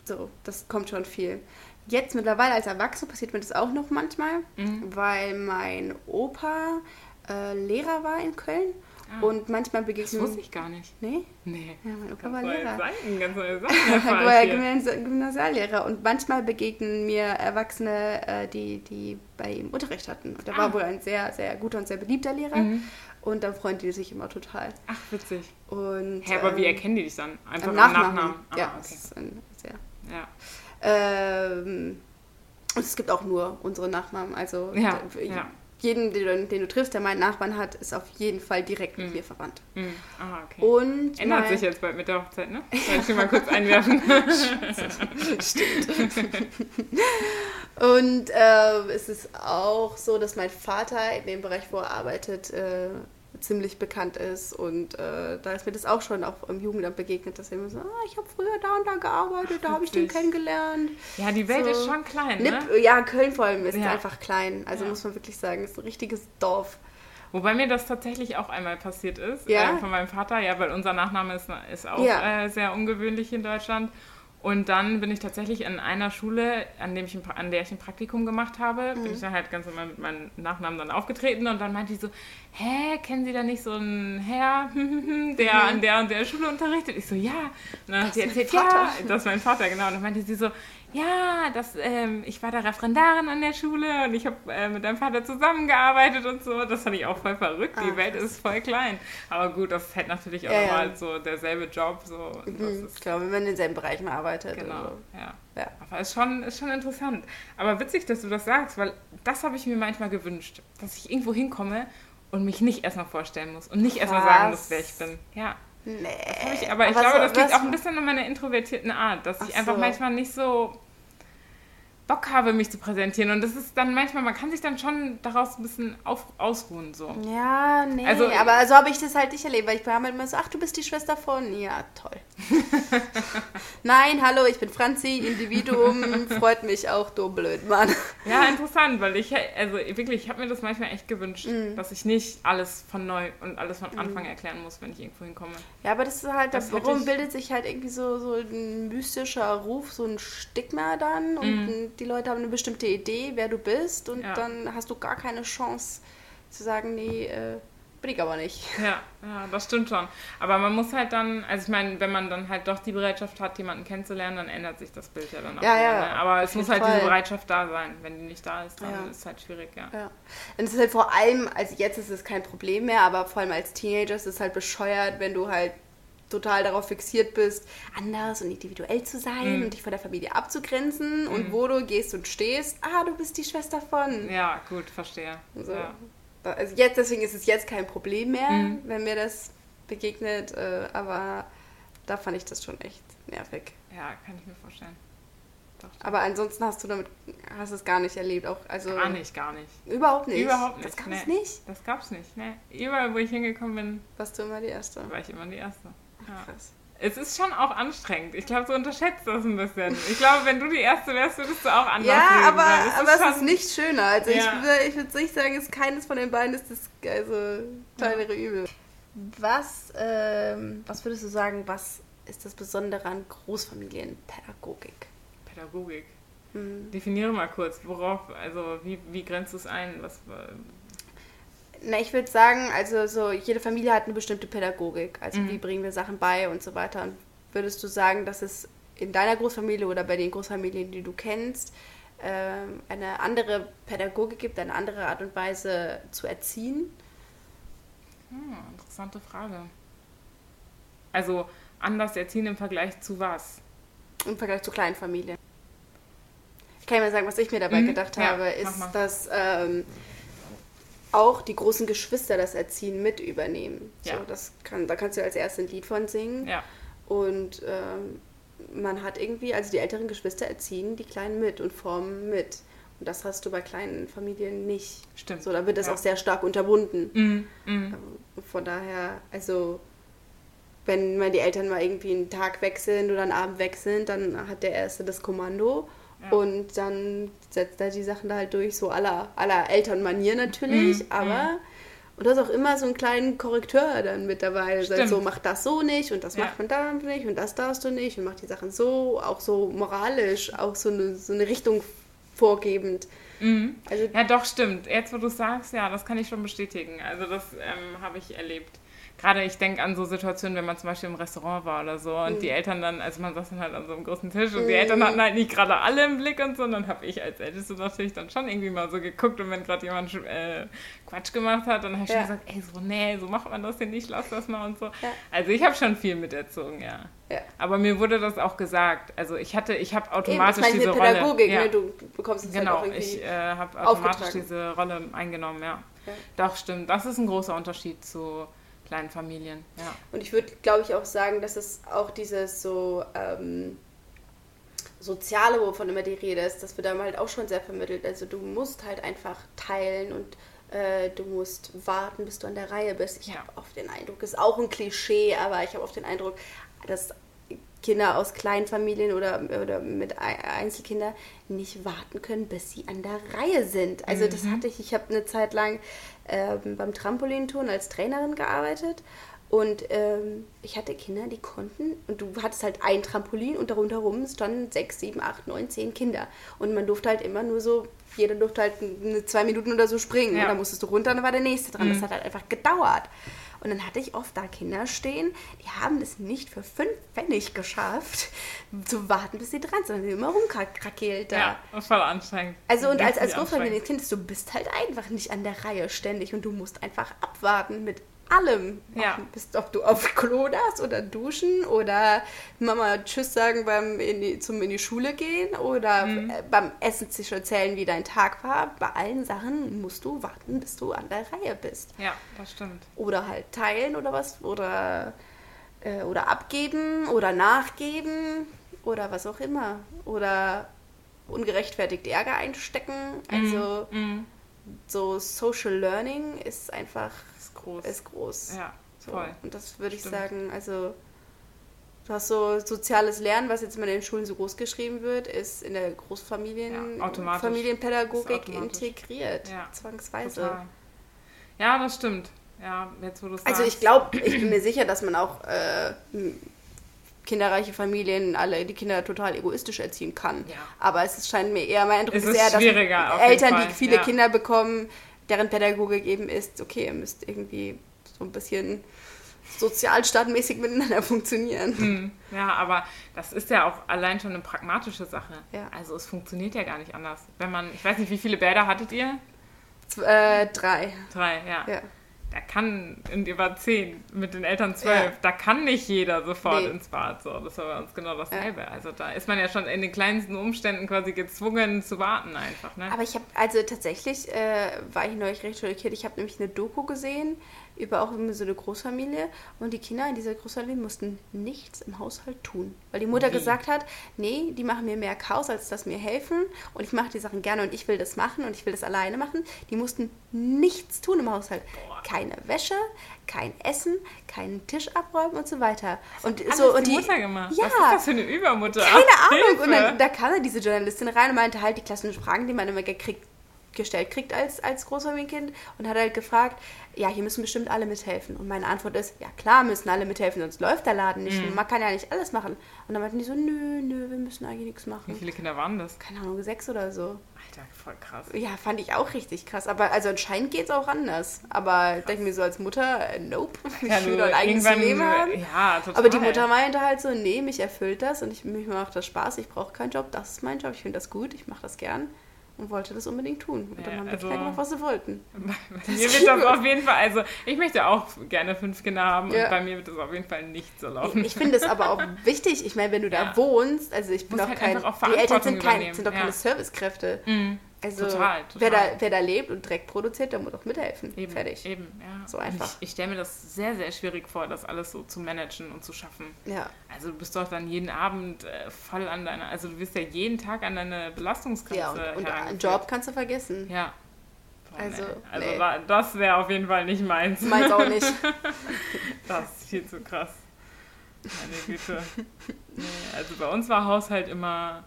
so, das kommt schon viel. Jetzt mittlerweile als Erwachsene passiert mir das auch noch manchmal, Mhm. weil mein Opa äh, Lehrer war in Köln Ah. und manchmal Das begegnen... wusste ich gar nicht. Nee? Nee. Ja, mein Opa war Lehrer. Seiten, ganz neue Sachen. war. Gymnasi- Gymnasiallehrer und manchmal begegnen mir Erwachsene, äh, die, die bei ihm Unterricht hatten. Und er Ah. war wohl ein sehr, sehr guter und sehr beliebter Lehrer Mhm. und dann freuen die sich immer total. Ach, witzig. Und, Hä, aber wie ähm, erkennen die dich dann? Einfach am am Nachnamen. Nachnamen. ja, Ah, das okay. ist ein sehr... Ja. Ähm, und es gibt auch nur unsere Nachnamen. Also Ja, d- ja. Jeden, den du, den du triffst, der meinen Nachbarn hat, ist auf jeden Fall direkt mit mir verwandt. Mhm. Ah, okay. Und Ändert mein- sich jetzt bald mit der Hochzeit, ne? Soll ich mal kurz einwerfen? Und äh, es ist auch so, dass mein Vater in dem Bereich, wo er arbeitet, äh, ziemlich bekannt ist. Und äh, da ist mir das auch schon auch im Jugendamt begegnet, dass immer so, ah, ich habe früher da und da gearbeitet, da habe ich den kennengelernt. ja, die Welt So. ist schon klein, ne? Ja, Köln vor allem ist Ja. einfach klein. Also Ja. muss man wirklich sagen, ist ein richtiges Dorf. Wobei mir das tatsächlich auch einmal passiert ist. Ja? Äh, von meinem Vater, ja, weil unser Nachname ist, ist auch äh, sehr ungewöhnlich in Deutschland. Und dann bin ich tatsächlich in einer Schule, an, dem ich ein, an der ich ein Praktikum gemacht habe, bin ich dann halt ganz normal mit meinem Nachnamen dann aufgetreten und dann meinte die so, hä, kennen Sie da nicht so einen Herr, der Mhm. an der und der Schule unterrichtet? Ich so, ja. Und dann hat sie erzählt, ja, das ist mein Vater, genau. Und dann meinte sie so, ja, das, ähm, ich war da Referendarin an der Schule und ich habe äh, mit deinem Vater zusammengearbeitet und so. Das fand ich auch voll verrückt. Die ah, Welt ist voll klein. Aber gut, das ist halt natürlich auch ja, nochmal ja. so derselbe Job. So. Mhm, ich glaube, wenn man in denselben Bereichen arbeitet. Genau, so. ja. ja. Aber ist schon, ist schon interessant. Aber witzig, dass du das sagst, weil das habe ich mir manchmal gewünscht, dass ich irgendwo hinkomme und mich nicht erstmal vorstellen muss und nicht erstmal sagen muss, wer ich bin. Ja. Nee. Ich, aber ich aber glaube, so, das liegt auch ein bisschen an meiner introvertierten Art, dass ich einfach so. manchmal nicht so Bock habe, mich zu präsentieren. Und das ist dann manchmal, man kann sich dann schon daraus ein bisschen auf, ausruhen. So. Ja, nee, also, aber so habe ich das halt nicht erlebt, weil ich war halt immer so, ach, du bist die Schwester von, ja, toll. Nein, hallo, ich bin Franzi, Individuum, freut mich auch, du blöd, Mann. Ja, interessant, weil ich, also wirklich, ich habe mir das manchmal echt gewünscht, mm. dass ich nicht alles von neu und alles von Anfang mm. erklären muss, wenn ich irgendwo hinkomme. Ja, aber das ist halt, das warum bildet sich halt irgendwie so, so ein mystischer Ruf, so ein Stigma dann und mm die Leute haben eine bestimmte Idee, wer du bist und ja. dann hast du gar keine Chance zu sagen, nee, äh, bin ich aber nicht. Ja, ja, das stimmt schon. Aber man muss halt dann, also ich meine, wenn man dann halt doch die Bereitschaft hat, jemanden kennenzulernen, dann ändert sich das Bild ja dann auch. Ja, wieder, ja. Ne? Aber es muss halt Fall. diese Bereitschaft da sein. Wenn die nicht da ist, dann ja. ist es halt schwierig, ja. ja. Und es ist halt vor allem, also jetzt ist es kein Problem mehr, aber vor allem als Teenager ist es halt bescheuert, wenn du halt total darauf fixiert bist, anders und individuell zu sein mhm. und dich von der Familie abzugrenzen mhm. und wo du gehst und stehst, ah, du bist die Schwester von. Ja, gut, verstehe. So. Ja. Also jetzt, deswegen ist es jetzt kein Problem mehr, mhm. wenn mir das begegnet, äh, aber da fand ich das schon echt nervig. Ja, kann ich mir vorstellen. Doch, aber ansonsten hast du damit, hast es gar nicht erlebt, auch also gar nicht, gar nicht. Überhaupt nicht. Überhaupt nicht. Das gab es nee. nicht. Das gab's nicht. Ne, überall, wo ich hingekommen bin, warst du immer die erste. War ich immer die erste. Ja. Krass. Es ist schon auch anstrengend. Ich glaube, du unterschätzt das ein bisschen. Ich glaube, wenn du die Erste wärst, würdest du auch anders Ja, leben, aber, aber es ist nicht schöner. Also ja. ich, würde, ich würde nicht sagen, es ist keines von den beiden ist das also, kleinere ja. Übel. Was, ähm, was würdest du sagen, was ist das Besondere an Großfamilienpädagogik? Pädagogik? Hm. Definiere mal kurz, worauf, also wie, wie grenzt du es ein? Was, na, ich würde sagen, also so jede Familie hat eine bestimmte Pädagogik. Also mhm. wie bringen wir Sachen bei und so weiter. Und würdest du sagen, dass es in deiner Großfamilie oder bei den Großfamilien, die du kennst, ähm, eine andere Pädagogik gibt, eine andere Art und Weise zu erziehen? Hm, interessante Frage. Also anders erziehen im Vergleich zu was? Im Vergleich zu kleinen Familien. Ich kann ja mal sagen, was ich mir dabei mhm. gedacht ja, habe, ist, dass ähm, auch die großen Geschwister das Erziehen mit übernehmen. Ja. So, das kann, da kannst du als erstes ein Lied von singen. Ja. Und ähm, man hat irgendwie, also die älteren Geschwister erziehen die Kleinen mit und formen mit. Und das hast du bei kleinen Familien nicht. Stimmt. So, da wird das ja. auch sehr stark unterbunden. Mhm. Ähm, von daher, also wenn mal die Eltern mal irgendwie einen Tag weg sind oder einen Abend weg sind, dann hat der Erste das Kommando und dann setzt er die Sachen da halt durch, so aller, aller Elternmanier natürlich, mhm. aber. Mhm. Und du hast auch immer so einen kleinen Korrekteur dann mit dabei. Der sagt so, mach das so nicht und das ja. macht man da nicht und das darfst du nicht und mach die Sachen so, auch so moralisch, auch so eine, so eine Richtung vorgebend. Mhm. Also, ja, doch, stimmt. Jetzt, wo du sagst, ja, das kann ich schon bestätigen. Also, das ähm, habe ich erlebt gerade ich denke an so Situationen, wenn man zum Beispiel im Restaurant war oder so und mhm. die Eltern dann, also man saß dann halt an so einem großen Tisch und mhm. die Eltern hatten halt nicht gerade alle im Blick und so und dann habe ich als Älteste natürlich dann schon irgendwie mal so geguckt und wenn gerade jemand äh, Quatsch gemacht hat, dann habe ich ja. schon gesagt, ey, so, nee, so macht man das hier nicht, lass das mal und so. Ja. Also ich habe schon viel miterzogen, ja. ja. Aber mir wurde das auch gesagt. Also ich hatte, ich habe automatisch Eben, diese Pädagogik, Rolle. Ne? Du bekommst es halt genau, halt auch ich äh, habe automatisch diese Rolle eingenommen, ja. Doch, stimmt. Das ist ein großer Unterschied zu kleinen Familien, ja. Und ich würde, glaube ich, auch sagen, dass es auch dieses so ähm, Soziale, wovon immer die Rede ist, das wird einem halt auch schon sehr vermittelt. Also du musst halt einfach teilen und äh, du musst warten, bis du an der Reihe bist. Ich ja. habe oft den Eindruck, ist auch ein Klischee, aber ich habe oft den Eindruck, dass Kinder aus Kleinfamilien oder, oder mit Einzelkindern nicht warten können, bis sie an der Reihe sind. Also mhm. das hatte ich, ich habe eine Zeit lang ähm, beim Trampolinturnen als Trainerin gearbeitet und ähm, ich hatte Kinder, die konnten, und du hattest halt ein Trampolin und darunter rum standen sechs, sieben, acht, neun, zehn Kinder. Und man durfte halt immer nur so, jeder durfte halt eine, zwei Minuten oder so springen. Ja. Und dann musstest du runter und dann war der nächste dran. Mhm. Das hat halt einfach gedauert. Und dann hatte ich oft da Kinder stehen, die haben es nicht für fünf Pfennig geschafft, zu warten, bis sie dran sind. Die immer rumkrakeelt da. Ja, voll anstrengend. Also und als, als Großfamilienkind, du bist halt einfach nicht an der Reihe ständig und du musst einfach abwarten mit allem. Ja. Bist, ob du auf Klo darfst oder duschen oder Mama Tschüss sagen beim in die, zum in die Schule gehen oder Mhm. äh, beim Essen sich erzählen, wie dein Tag war. Bei allen Sachen musst du warten, bis du an der Reihe bist. Ja, das stimmt. Oder halt teilen oder was oder, äh, oder abgeben oder nachgeben oder was auch immer. Oder ungerechtfertigt Ärger einstecken. Also Mhm. so Social Learning ist einfach groß. ist groß. ja, So. voll. Und das würde ich Stimmt. sagen, also du hast so soziales Lernen, was jetzt mal in den Schulen so groß geschrieben wird, ist in der Großfamilien Ja. Familienpädagogik integriert, Ja, zwangsweise. Total. Ja, das stimmt. Ja, jetzt wo du Also ich glaube, ich bin mir sicher, dass man auch äh, kinderreiche Familien alle die Kinder total egoistisch erziehen kann. Ja. Aber es scheint mir eher, mein Eindruck Es ist eher, dass Eltern, die viele ja. Kinder bekommen, deren Pädagogik eben ist, okay, ihr müsst irgendwie so ein bisschen sozialstaatmäßig miteinander funktionieren. Hm, Ja, aber das ist ja auch allein schon eine pragmatische Sache. Ja. Also es funktioniert ja gar nicht anders. Wenn man, ich weiß nicht, wie viele Bäder hattet ihr? Z äh, drei. Drei, ja. Ja. Da kann, und ihr wart zehn, mit den Eltern zwölf, Ja. da kann nicht jeder sofort Nee. ins Bad. So, das war bei uns genau dasselbe. Also da ist man ja schon in den kleinsten Umständen quasi gezwungen zu warten einfach. Ne? Aber ich habe, also tatsächlich äh, war ich neulich recht schockiert. Ich habe nämlich eine Doku gesehen über auch so eine Großfamilie und die Kinder in dieser Großfamilie mussten nichts im Haushalt tun. Weil die Mutter Wie? gesagt hat, nee, die machen mir mehr Chaos, als dass mir helfen und ich mache die Sachen gerne und ich will das machen und ich will das alleine machen. Die mussten nichts tun im Haushalt. Keine Wäsche, kein Essen, keinen Tisch abräumen und so weiter. Und Alles so und die Mutter gemacht. Ja, Was ist das für eine Übermutter? keine Ahnung. Und Hilfe. dann, da kam dann diese Journalistin rein und meinte halt die klassischen Fragen, die man immer gekriegt, gestellt kriegt als, als Großfamilienkind und hat halt gefragt, ja, hier müssen bestimmt alle mithelfen. Und meine Antwort ist, ja klar müssen alle mithelfen, sonst läuft der Laden nicht. Mhm. Man kann ja nicht alles machen. Und dann meinten die so, nö, nö, wir müssen eigentlich nichts Wie machen. viele Kinder waren das? Keine Ahnung, sechs oder so. Alter, voll krass. Ja, fand ich auch richtig krass. Aber also anscheinend geht es auch anders. Aber denke mir so als Mutter, äh, nope, ich Ja, will doch ein eigenes Leben haben. Ja, total. Aber die Mutter meinte halt so, nee, mich erfüllt das und ich, mich macht das Spaß, ich brauche keinen Job, das ist mein Job, ich finde das gut, ich mache das gern und wollte das unbedingt tun. Und Ja, dann haben die also- Kinder gemacht, was sie wollten. Bei mir wird das auf jeden Fall, also ich möchte auch gerne fünf Kinder haben Ja. und bei mir wird das auf jeden Fall nicht so laufen. Ich, ich finde es aber auch wichtig, ich meine, wenn du da Ja. wohnst, also ich bin Muss auch halt kein, die Eltern sind, kein, sind doch keine Servicekräfte. Mhm. Also Total, Wer, total. da, wer da lebt und Dreck produziert, der muss auch mithelfen. Eben, Fertig. Eben, ja. So Und einfach. Ich, ich stelle mir das sehr, sehr schwierig vor, das alles so zu managen und zu schaffen. Ja. Also du bist doch dann jeden Abend äh, voll an deiner, also du wirst ja jeden Tag an deine Belastungsgrenze ja, und, und einen. Job kannst du vergessen. Ja. Boah, Also, nee. also nee. da, das wäre auf jeden Fall nicht meins. Meins auch nicht. Das ist viel zu krass. Meine Güte. Nee, also bei uns war Haushalt immer,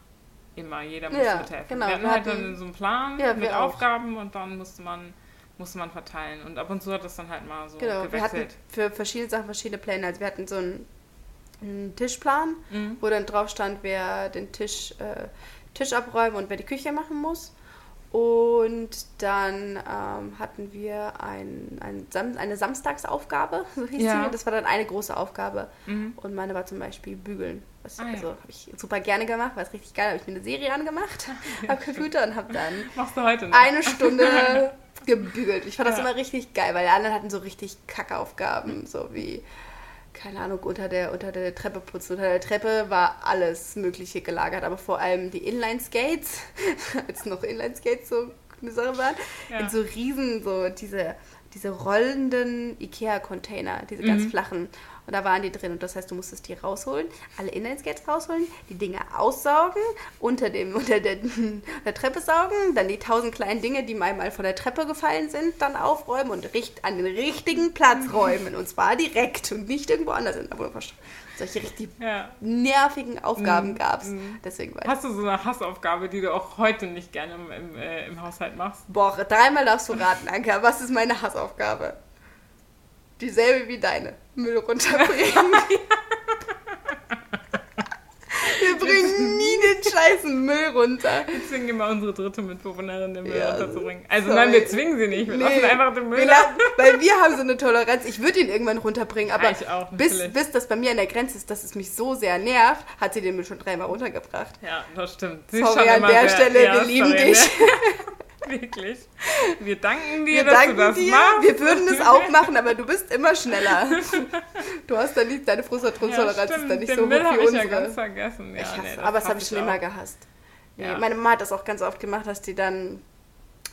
immer, jeder musste Ja, mithelfen. genau. Wir hatten Wir halt hatten- dann so einen Plan Ja, mit wir auch. Aufgaben und dann musste man, musste man verteilen. Und ab und zu hat das dann halt mal so Genau, wir hatten gewechselt. für verschiedene Sachen verschiedene Pläne. Also wir hatten so einen, einen Tischplan, Mhm. wo dann drauf stand, wer den Tisch, äh, Tisch abräumen und wer die Küche machen muss. Und dann ähm, hatten wir ein, ein Sam eine Samstagsaufgabe, so hieß Ja. sie. Das war dann eine große Aufgabe. Mhm. Und meine war zum Beispiel bügeln. Das Ah, ja. also, habe ich super gerne gemacht, war es richtig geil. Habe ich mir eine Serie angemacht am Computer und habe dann Machst du heute noch? eine Stunde gebügelt. Ich fand das Ja. immer richtig geil, weil die anderen hatten so richtig Kackaufgaben, so wie, keine Ahnung, unter der, unter der Treppe putzen. Unter der Treppe war alles Mögliche gelagert, aber vor allem die Inline-Skates, als noch Inline-Skates so eine Sache waren, Ja. in so riesen, so diese, diese rollenden Ikea-Container, diese ganz Mhm. flachen. Und da waren die drin. Und das heißt, du musstest die rausholen, alle Inline-Skates rausholen, die Dinge aussaugen, unter, dem, unter der, der Treppe saugen, dann die tausend kleinen Dinge, die mal mal von der Treppe gefallen sind, dann aufräumen und richt, an den richtigen Platz räumen. Und zwar direkt und nicht irgendwo anders. Aber solche richtig Ja. nervigen Aufgaben Mhm. gab's. Mhm. Deswegen war Hast du so eine Hassaufgabe, die du auch heute nicht gerne im, im, äh, im Haushalt machst? boah, dreimal darfst du raten, Anka. Was ist meine Hassaufgabe? Dieselbe wie deine. Müll runterbringen. Wir bringen nie den scheißen Müll runter. Wir zwingen immer unsere dritte Mitbewohnerin, den Müll Ja, runterzubringen. Also sorry. nein, wir zwingen sie nicht. Wir Nee, lassen einfach den Müll wir lassen, weil wir haben so eine Toleranz. Ich würde ihn irgendwann runterbringen, aber auch, bis, bis das bei mir an der Grenze ist, dass es mich so sehr nervt, hat sie den Müll schon dreimal runtergebracht. Ja, das stimmt. Sie Sorry an der Stelle, ja, wir lieben dich. Wirklich. Wir danken dir, Wir dass danken du das dir, machst. wir würden es auch machen, aber du bist immer schneller. Du hast dann nicht, deine Frustrationstoleranz ja, ist dann nicht Den so hoch Müll wie habe ich ja unsere. ganz vergessen. Ja, ich hasse, nee, aber das habe ich schon auch. immer gehasst. Ja. Meine Mama hat das auch ganz oft gemacht, dass die dann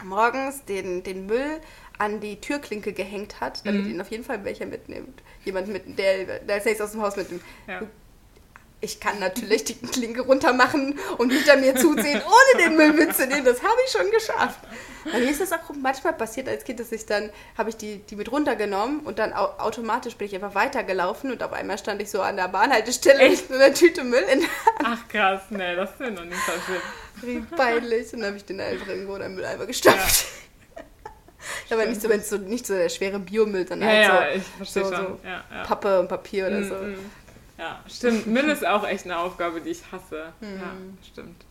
morgens den, den Müll an die Türklinke gehängt hat, damit Mhm. ihn auf jeden Fall welcher mitnimmt. Jemand mit, der, der als nächstes aus dem Haus mitnimmt. Ja. Ich kann natürlich die Klinke runter machen und hinter mir zusehen, ohne den Müll mitzunehmen. Das habe ich schon geschafft. Bei mir ist das auch manchmal passiert als Kind, dass ich dann, habe ich die, die mit runtergenommen und dann au automatisch bin ich einfach weitergelaufen und auf einmal stand ich so an der Bahnhaltestelle Echt? mit einer Tüte Müll in der Ach krass, nee, das ist mir noch nie passiert. Wie peinlich. Und dann habe ich den einfach irgendwo in den Mülleimer gestopft. Aber nicht so, wenn es so nicht so der schwere Biomüll, sondern Ja, halt ja, so ich verstehe so- schon. so ja, ja. Pappe und Papier oder Mm, so. mm. Ja, stimmt. Müll ist auch echt eine Aufgabe, die ich hasse. Mhm. Ja, stimmt.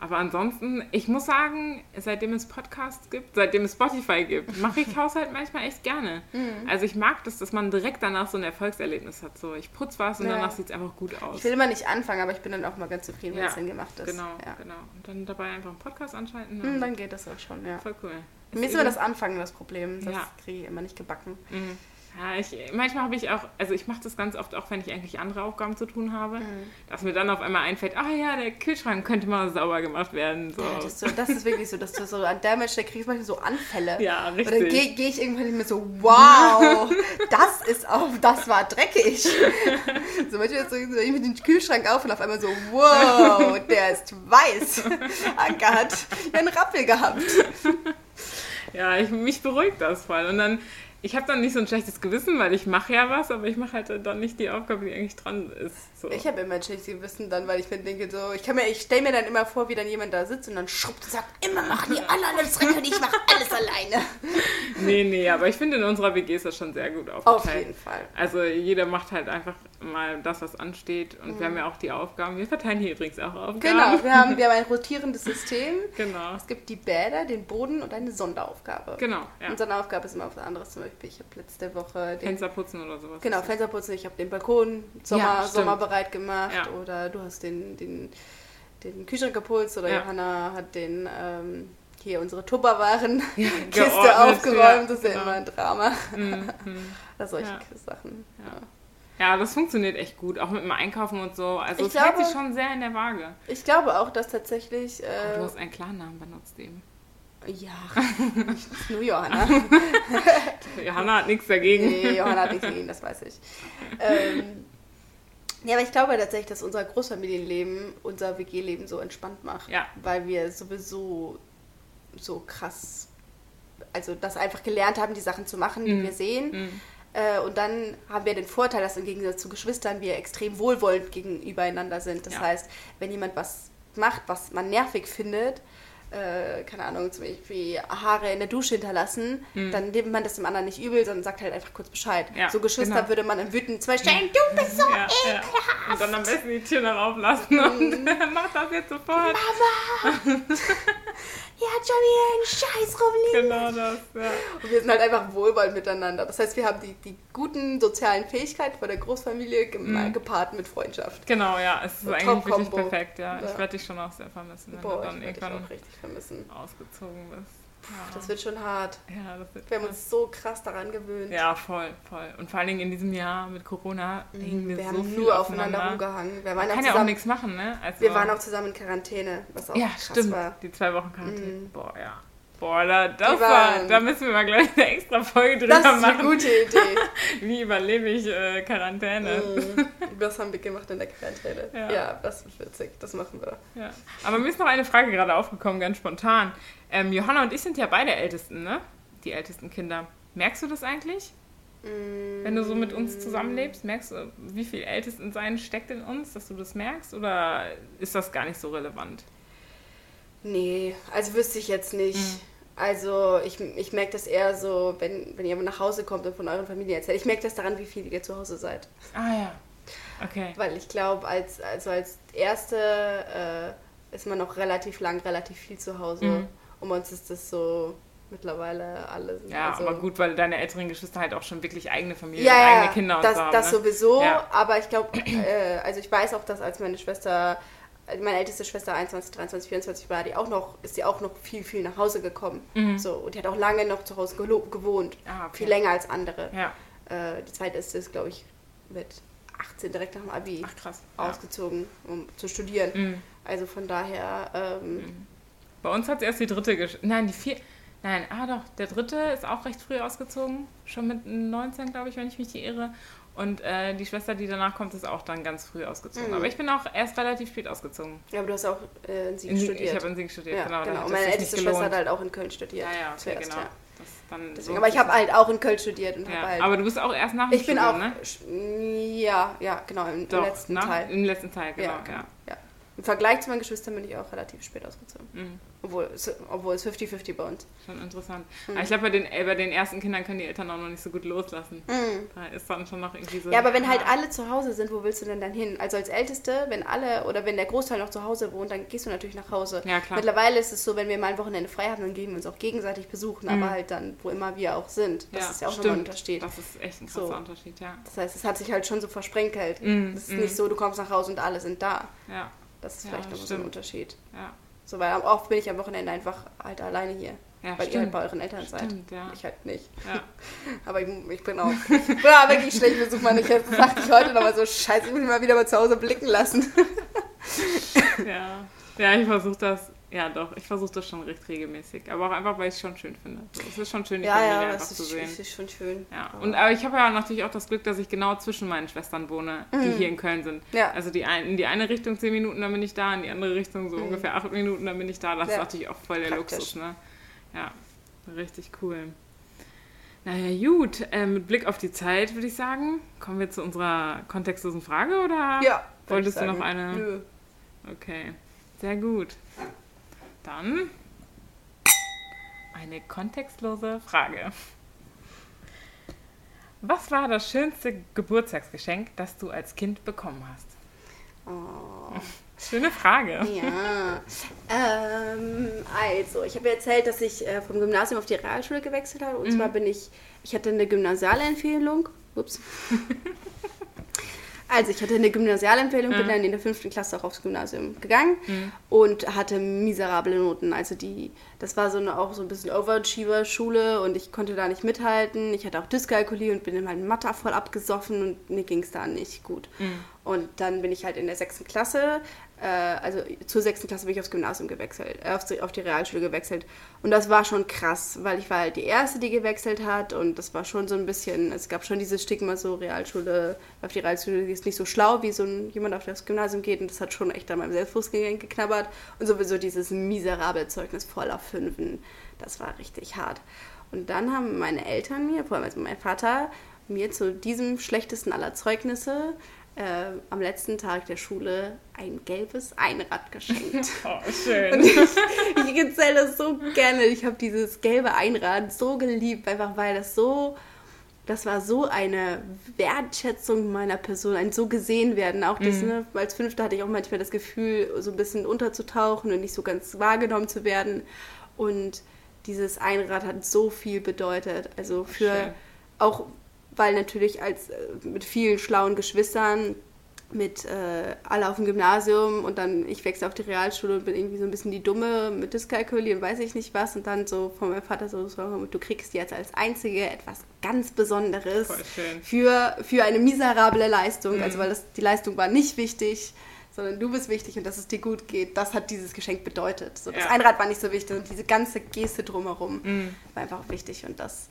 Aber ansonsten, ich muss sagen, seitdem es Podcasts gibt, seitdem es Spotify gibt, mache ich Haushalt manchmal echt gerne. Mhm. Also ich mag das, dass man direkt danach so ein Erfolgserlebnis hat. So, ich putze was und Ja. danach sieht es einfach gut aus. Ich will immer nicht anfangen, aber ich bin dann auch mal ganz zufrieden, wenn Ja, es dann gemacht ist. Genau, Ja. genau. Und dann dabei einfach einen Podcast anschalten. Hm, Ja. dann geht das auch schon, ja. Voll cool. Mir ist immer das Anfangen das Problem. Das Ja. kriege ich immer nicht gebacken. Mhm. Ja, ich, manchmal habe ich auch, also ich mache das ganz oft auch, wenn ich eigentlich andere Aufgaben zu tun habe, Mhm. dass mir dann auf einmal einfällt, ah ja, der Kühlschrank könnte mal sauber gemacht werden. So. Ja, das, ist so, das ist wirklich so, dass du so an Mensch, der kriegst manchmal so Anfälle. Ja, Und dann richtig. gehe geh ich irgendwann nicht mehr so, wow, das ist auch, das war dreckig. So manchmal so, so ich mit dem Kühlschrank auf und auf einmal so, wow, der ist weiß. Anke hat einen Rappel gehabt. Ja, ich, mich beruhigt das voll. Und dann, ich habe dann nicht so ein schlechtes Gewissen, weil ich mache ja was, aber ich mache halt dann nicht die Aufgabe, die eigentlich dran ist. So. Ich habe immer ein schlechtes Gewissen dann, weil ich mir denke so, ich kann mir, ich stelle mir dann immer vor, wie dann jemand da sitzt und dann schrubbt und sagt, immer machen die alle alles dreckig und ich mache alles alleine. Nee, nee, aber ich finde, in unserer WG ist das schon sehr gut aufgeteilt. Auf jeden Fall. Also jeder macht halt einfach mal das, was ansteht. Und wir haben ja auch die Aufgaben. Wir verteilen hier übrigens auch Aufgaben. Mhm. Genau, wir haben, wir haben ein rotierendes System. Genau. Es gibt die Bäder, den Boden und eine Sonderaufgabe. Genau, ja. Und Sonderaufgabe ist immer was anderes. Zum Beispiel, ich habe letzte Woche den Fenster putzen oder sowas. Genau, Fenster putzen. Ich habe den Balkon Sommer, Ja, sommerbereit gemacht. Ja. Oder du hast den, den, den Kühlschrank geputzt. Oder Ja. Johanna hat den ähm, hier unsere Tupperwaren-Kiste aufgeräumt. das ist ja genau. immer ein Drama. Mhm. Oder solche. Sachen. Ja. Das funktioniert echt gut, auch mit dem Einkaufen und so. Also Ich es hält glaube- sich schon sehr in der Waage. Ich glaube auch, dass tatsächlich. Aber du Äh, hast einen Klarnamen benutzt eben. Ja, nicht nur Johanna. Johanna hat nichts dagegen. Nee, Johanna hat nichts gegen, das weiß ich. Ähm, ja, aber ich glaube tatsächlich, dass unser Großfamilienleben unser WG-Leben so entspannt macht. Ja. Weil wir sowieso so krass, also das einfach gelernt haben, die Sachen zu machen, die Mhm. wir sehen. Mhm. Äh, und dann haben wir den Vorteil, dass im Gegensatz zu Geschwistern wir extrem wohlwollend gegenübereinander sind. Das Ja. heißt, wenn jemand was macht, was man nervig findet, äh, keine Ahnung, zum Beispiel Haare in der Dusche hinterlassen, dann nimmt man das dem anderen nicht übel, sondern sagt halt einfach kurz Bescheid. Mhm. Ja, so Geschwister genau. würde man wütend zum Beispiel stellen, du bist so Ja, ja. Und dann am besten die Tür noch auflassen und mach das jetzt sofort. hier hat schon wieder ein Scheiß rumliegen. Genau das, ja. Und wir sind halt einfach wohlwollend miteinander. Das heißt, wir haben die, die guten sozialen Fähigkeiten von der Großfamilie gem- gepaart mit Freundschaft. Genau, ja, es ist So eigentlich wirklich perfekt, ja. Ja. Ich werde dich schon auch sehr vermissen, wenn Boah, du dann ich werde dich irgendwann auch richtig vermissen. ausgezogen bist. Ja. Das wird schon hart. ja, das wird Wir haben uns so krass daran gewöhnt. Ja, voll, voll. Und vor allen Dingen in diesem Jahr mit Corona hingen wir, wir so haben viel nur aufeinander rumgehangen. Wir waren, Man kann ja auch zusammen, nichts machen, ne? Also, wir waren auch zusammen in Quarantäne, was auch Ja, krass stimmt. war. Die zwei Wochen Quarantäne. Mhm. Boah, ja. Boah, da, das war, da müssen wir mal gleich eine extra Folge drüber Das ist eine machen. gute Idee. Wie überlebe ich äh, Quarantäne? Mhm. Das haben wir gemacht in der Quarantäne. Ja. Ja. das ist witzig. Das machen wir. Ja. Aber mir ist noch eine Frage gerade aufgekommen, ganz spontan. Ähm, Johanna und ich sind ja beide Ältesten, ne? Die ältesten Kinder. Merkst du das eigentlich? Wenn du so mit uns zusammenlebst, merkst du, wie viel Ältestensein steckt in uns, dass du das merkst? Oder ist das gar nicht so relevant? Nee, also wüsste ich jetzt nicht. Mhm. Also ich, ich merke das eher so, wenn, wenn ihr nach Hause kommt und von euren Familien erzählt. Ich merke das daran, wie viel ihr zu Hause seid. Ah ja. Okay. Weil ich glaube, als, also als erste äh, ist man noch relativ lang, relativ viel zu Hause. Mhm. Und uns ist das so mittlerweile alles. Ja, also, aber gut, weil deine älteren Geschwister halt auch schon wirklich eigene Familie ja, und eigene Kinder das, und so das ne? sowieso, ja. aber ich glaube, äh, also ich weiß auch, dass als meine Schwester, meine älteste Schwester 21, 23, 24 war, die auch noch, ist die auch noch viel, viel nach Hause gekommen. Mhm. So, und die hat auch lange noch zu Hause gewohnt. Ah, okay. Viel länger als andere. Ja. Äh, die zweite ist es, glaube ich, mit 18 direkt nach dem Abi Ach, krass. ausgezogen, um zu studieren. Mhm. Also von daher. Ähm, mhm. Bei uns hat es erst die dritte, nein, die vier, Nein, ah doch, der dritte ist auch recht früh ausgezogen, schon mit 19, glaube ich, wenn ich mich nicht irre. Und äh, die Schwester, die danach kommt, ist auch dann ganz früh ausgezogen. Mhm. Aber ich bin auch erst relativ spät ausgezogen. Ja, aber du hast auch äh, in Siegen in studiert. Ich habe in Siegen studiert, ja, genau. genau. Und meine älteste Schwester hat halt auch in Köln studiert. Ja, ja, okay, zuerst, genau. Ja. Deswegen, aber ich habe halt auch in Köln studiert und ja, halt Aber du bist auch erst nach dem Ich bin auch, ne? Ja, ja, genau, im, Doch, letzten nach, Teil. Im letzten Teil, genau, ja. ja. ja. Im Vergleich zu meinen Geschwistern bin ich auch relativ spät ausgezogen. Mhm. Obwohl, obwohl es 50-50 bei uns. Schon interessant. Mhm. Aber ich glaube, bei den, äh, bei den ersten Kindern können die Eltern auch noch nicht so gut loslassen. Mhm. Da ist dann schon noch irgendwie so. Ja, aber wenn halt alle zu Hause sind, wo willst du denn dann hin? Also als Älteste, wenn alle oder wenn der Großteil noch zu Hause wohnt, dann gehst du natürlich nach Hause. Ja, klar. Mittlerweile ist es so, wenn wir mal ein Wochenende frei haben, dann gehen wir uns auch gegenseitig besuchen, aber mhm. halt dann, wo immer wir auch sind. Das ja, ist ja auch stimmt. nochmal ein Unterschied. Das ist echt ein krasser so. Unterschied, ja. Das heißt, es hat sich halt schon so versprenkelt. Mhm. Es ist nicht mhm. so, du kommst nach Hause und alle sind da. Ja. Das ist ja, vielleicht noch so ein Unterschied. Ja. So, weil oft bin ich am Wochenende einfach halt alleine hier. Ja, weil stimmt. ihr halt bei euren Eltern seid. Stimmt, ja. Ich halt nicht. Ja. Aber ich, ich, bin auch. Ich bin auch wirklich schlecht, besucht man nicht. Jetzt dachte ich heute nochmal so, scheiße, ich muss mich mal wieder mal zu Hause blicken lassen. ja. Ja, ich versuche das ja, doch. Ich versuche das schon recht regelmäßig. Aber auch einfach, weil ich es schon schön finde. es ist schon schön, die ja, Familie ja, einfach zu ist, sehen. Ja, es ist schon schön. Ja. Und, aber ich habe ja natürlich auch das Glück, dass ich genau zwischen meinen Schwestern wohne, die mhm. hier in Köln sind. Ja. Also die ein, in die eine Richtung zehn Minuten, dann bin ich da, in die andere Richtung so mhm. ungefähr acht Minuten, dann bin ich da. Das ja. ist natürlich auch voll der Praktisch. Luxus, ne? Ja, richtig cool. Naja, gut. Äh, mit Blick auf die Zeit würde ich sagen, kommen wir zu unserer kontextlosen Frage oder ja, wolltest du noch eine? Nö. Okay, sehr gut. Dann eine kontextlose Frage. Was war das schönste Geburtstagsgeschenk, das du als Kind bekommen hast? Oh. Schöne Frage. Ja. Ähm, also, ich habe erzählt, dass ich äh, vom Gymnasium auf die Realschule gewechselt habe. Und mhm. zwar bin ich, ich hatte eine Gymnasialempfehlung. Ups. Also ich hatte eine Gymnasialempfehlung, ja. bin dann in der fünften Klasse auch aufs Gymnasium gegangen mhm. und hatte miserable Noten. Also die, das war so eine, auch so ein bisschen Overachiever-Schule und ich konnte da nicht mithalten. Ich hatte auch Dyskalkulie und bin in meinem Mathe voll abgesoffen und mir ging es da nicht gut. Mhm. Und dann bin ich halt in der sechsten Klasse äh, also zur sechsten Klasse bin ich aufs Gymnasium gewechselt, äh, auf, die, auf die Realschule gewechselt. Und das war schon krass, weil ich war halt die Erste, die gewechselt hat und das war schon so ein bisschen, es gab schon dieses Stigma, so Realschule, auf die Realschule ist nicht so schlau, wie so ein, jemand auf das Gymnasium geht und das hat schon echt an meinem Selbstbewusstsein geknabbert. Und sowieso dieses miserable Zeugnis voller Fünfen, das war richtig hart. Und dann haben meine Eltern mir, vor allem also mein Vater, mir zu diesem schlechtesten aller Zeugnisse äh, am letzten Tag der Schule ein gelbes Einrad geschenkt. Oh, schön. Und ich, ich erzähle das so gerne. Ich habe dieses gelbe Einrad so geliebt, einfach weil das so, das war so eine Wertschätzung meiner Person, ein so gesehen werden. Auch das, mhm. ne, als Fünfte hatte ich auch manchmal das Gefühl, so ein bisschen unterzutauchen und nicht so ganz wahrgenommen zu werden. Und dieses Einrad hat so viel bedeutet. Also für Schön. auch weil natürlich als äh, mit vielen schlauen Geschwistern, mit äh, alle auf dem Gymnasium und dann ich wechsle auf die Realschule und bin irgendwie so ein bisschen die Dumme mit Dyskalkulie und weiß ich nicht was und dann so von meinem Vater so, so du kriegst jetzt als Einzige etwas ganz Besonderes für, für eine miserable Leistung, mhm. also weil das, die Leistung war nicht wichtig, sondern du bist wichtig und dass es dir gut geht, das hat dieses Geschenk bedeutet. So, das ja. Einrad war nicht so wichtig und diese ganze Geste drumherum mhm. war einfach wichtig und das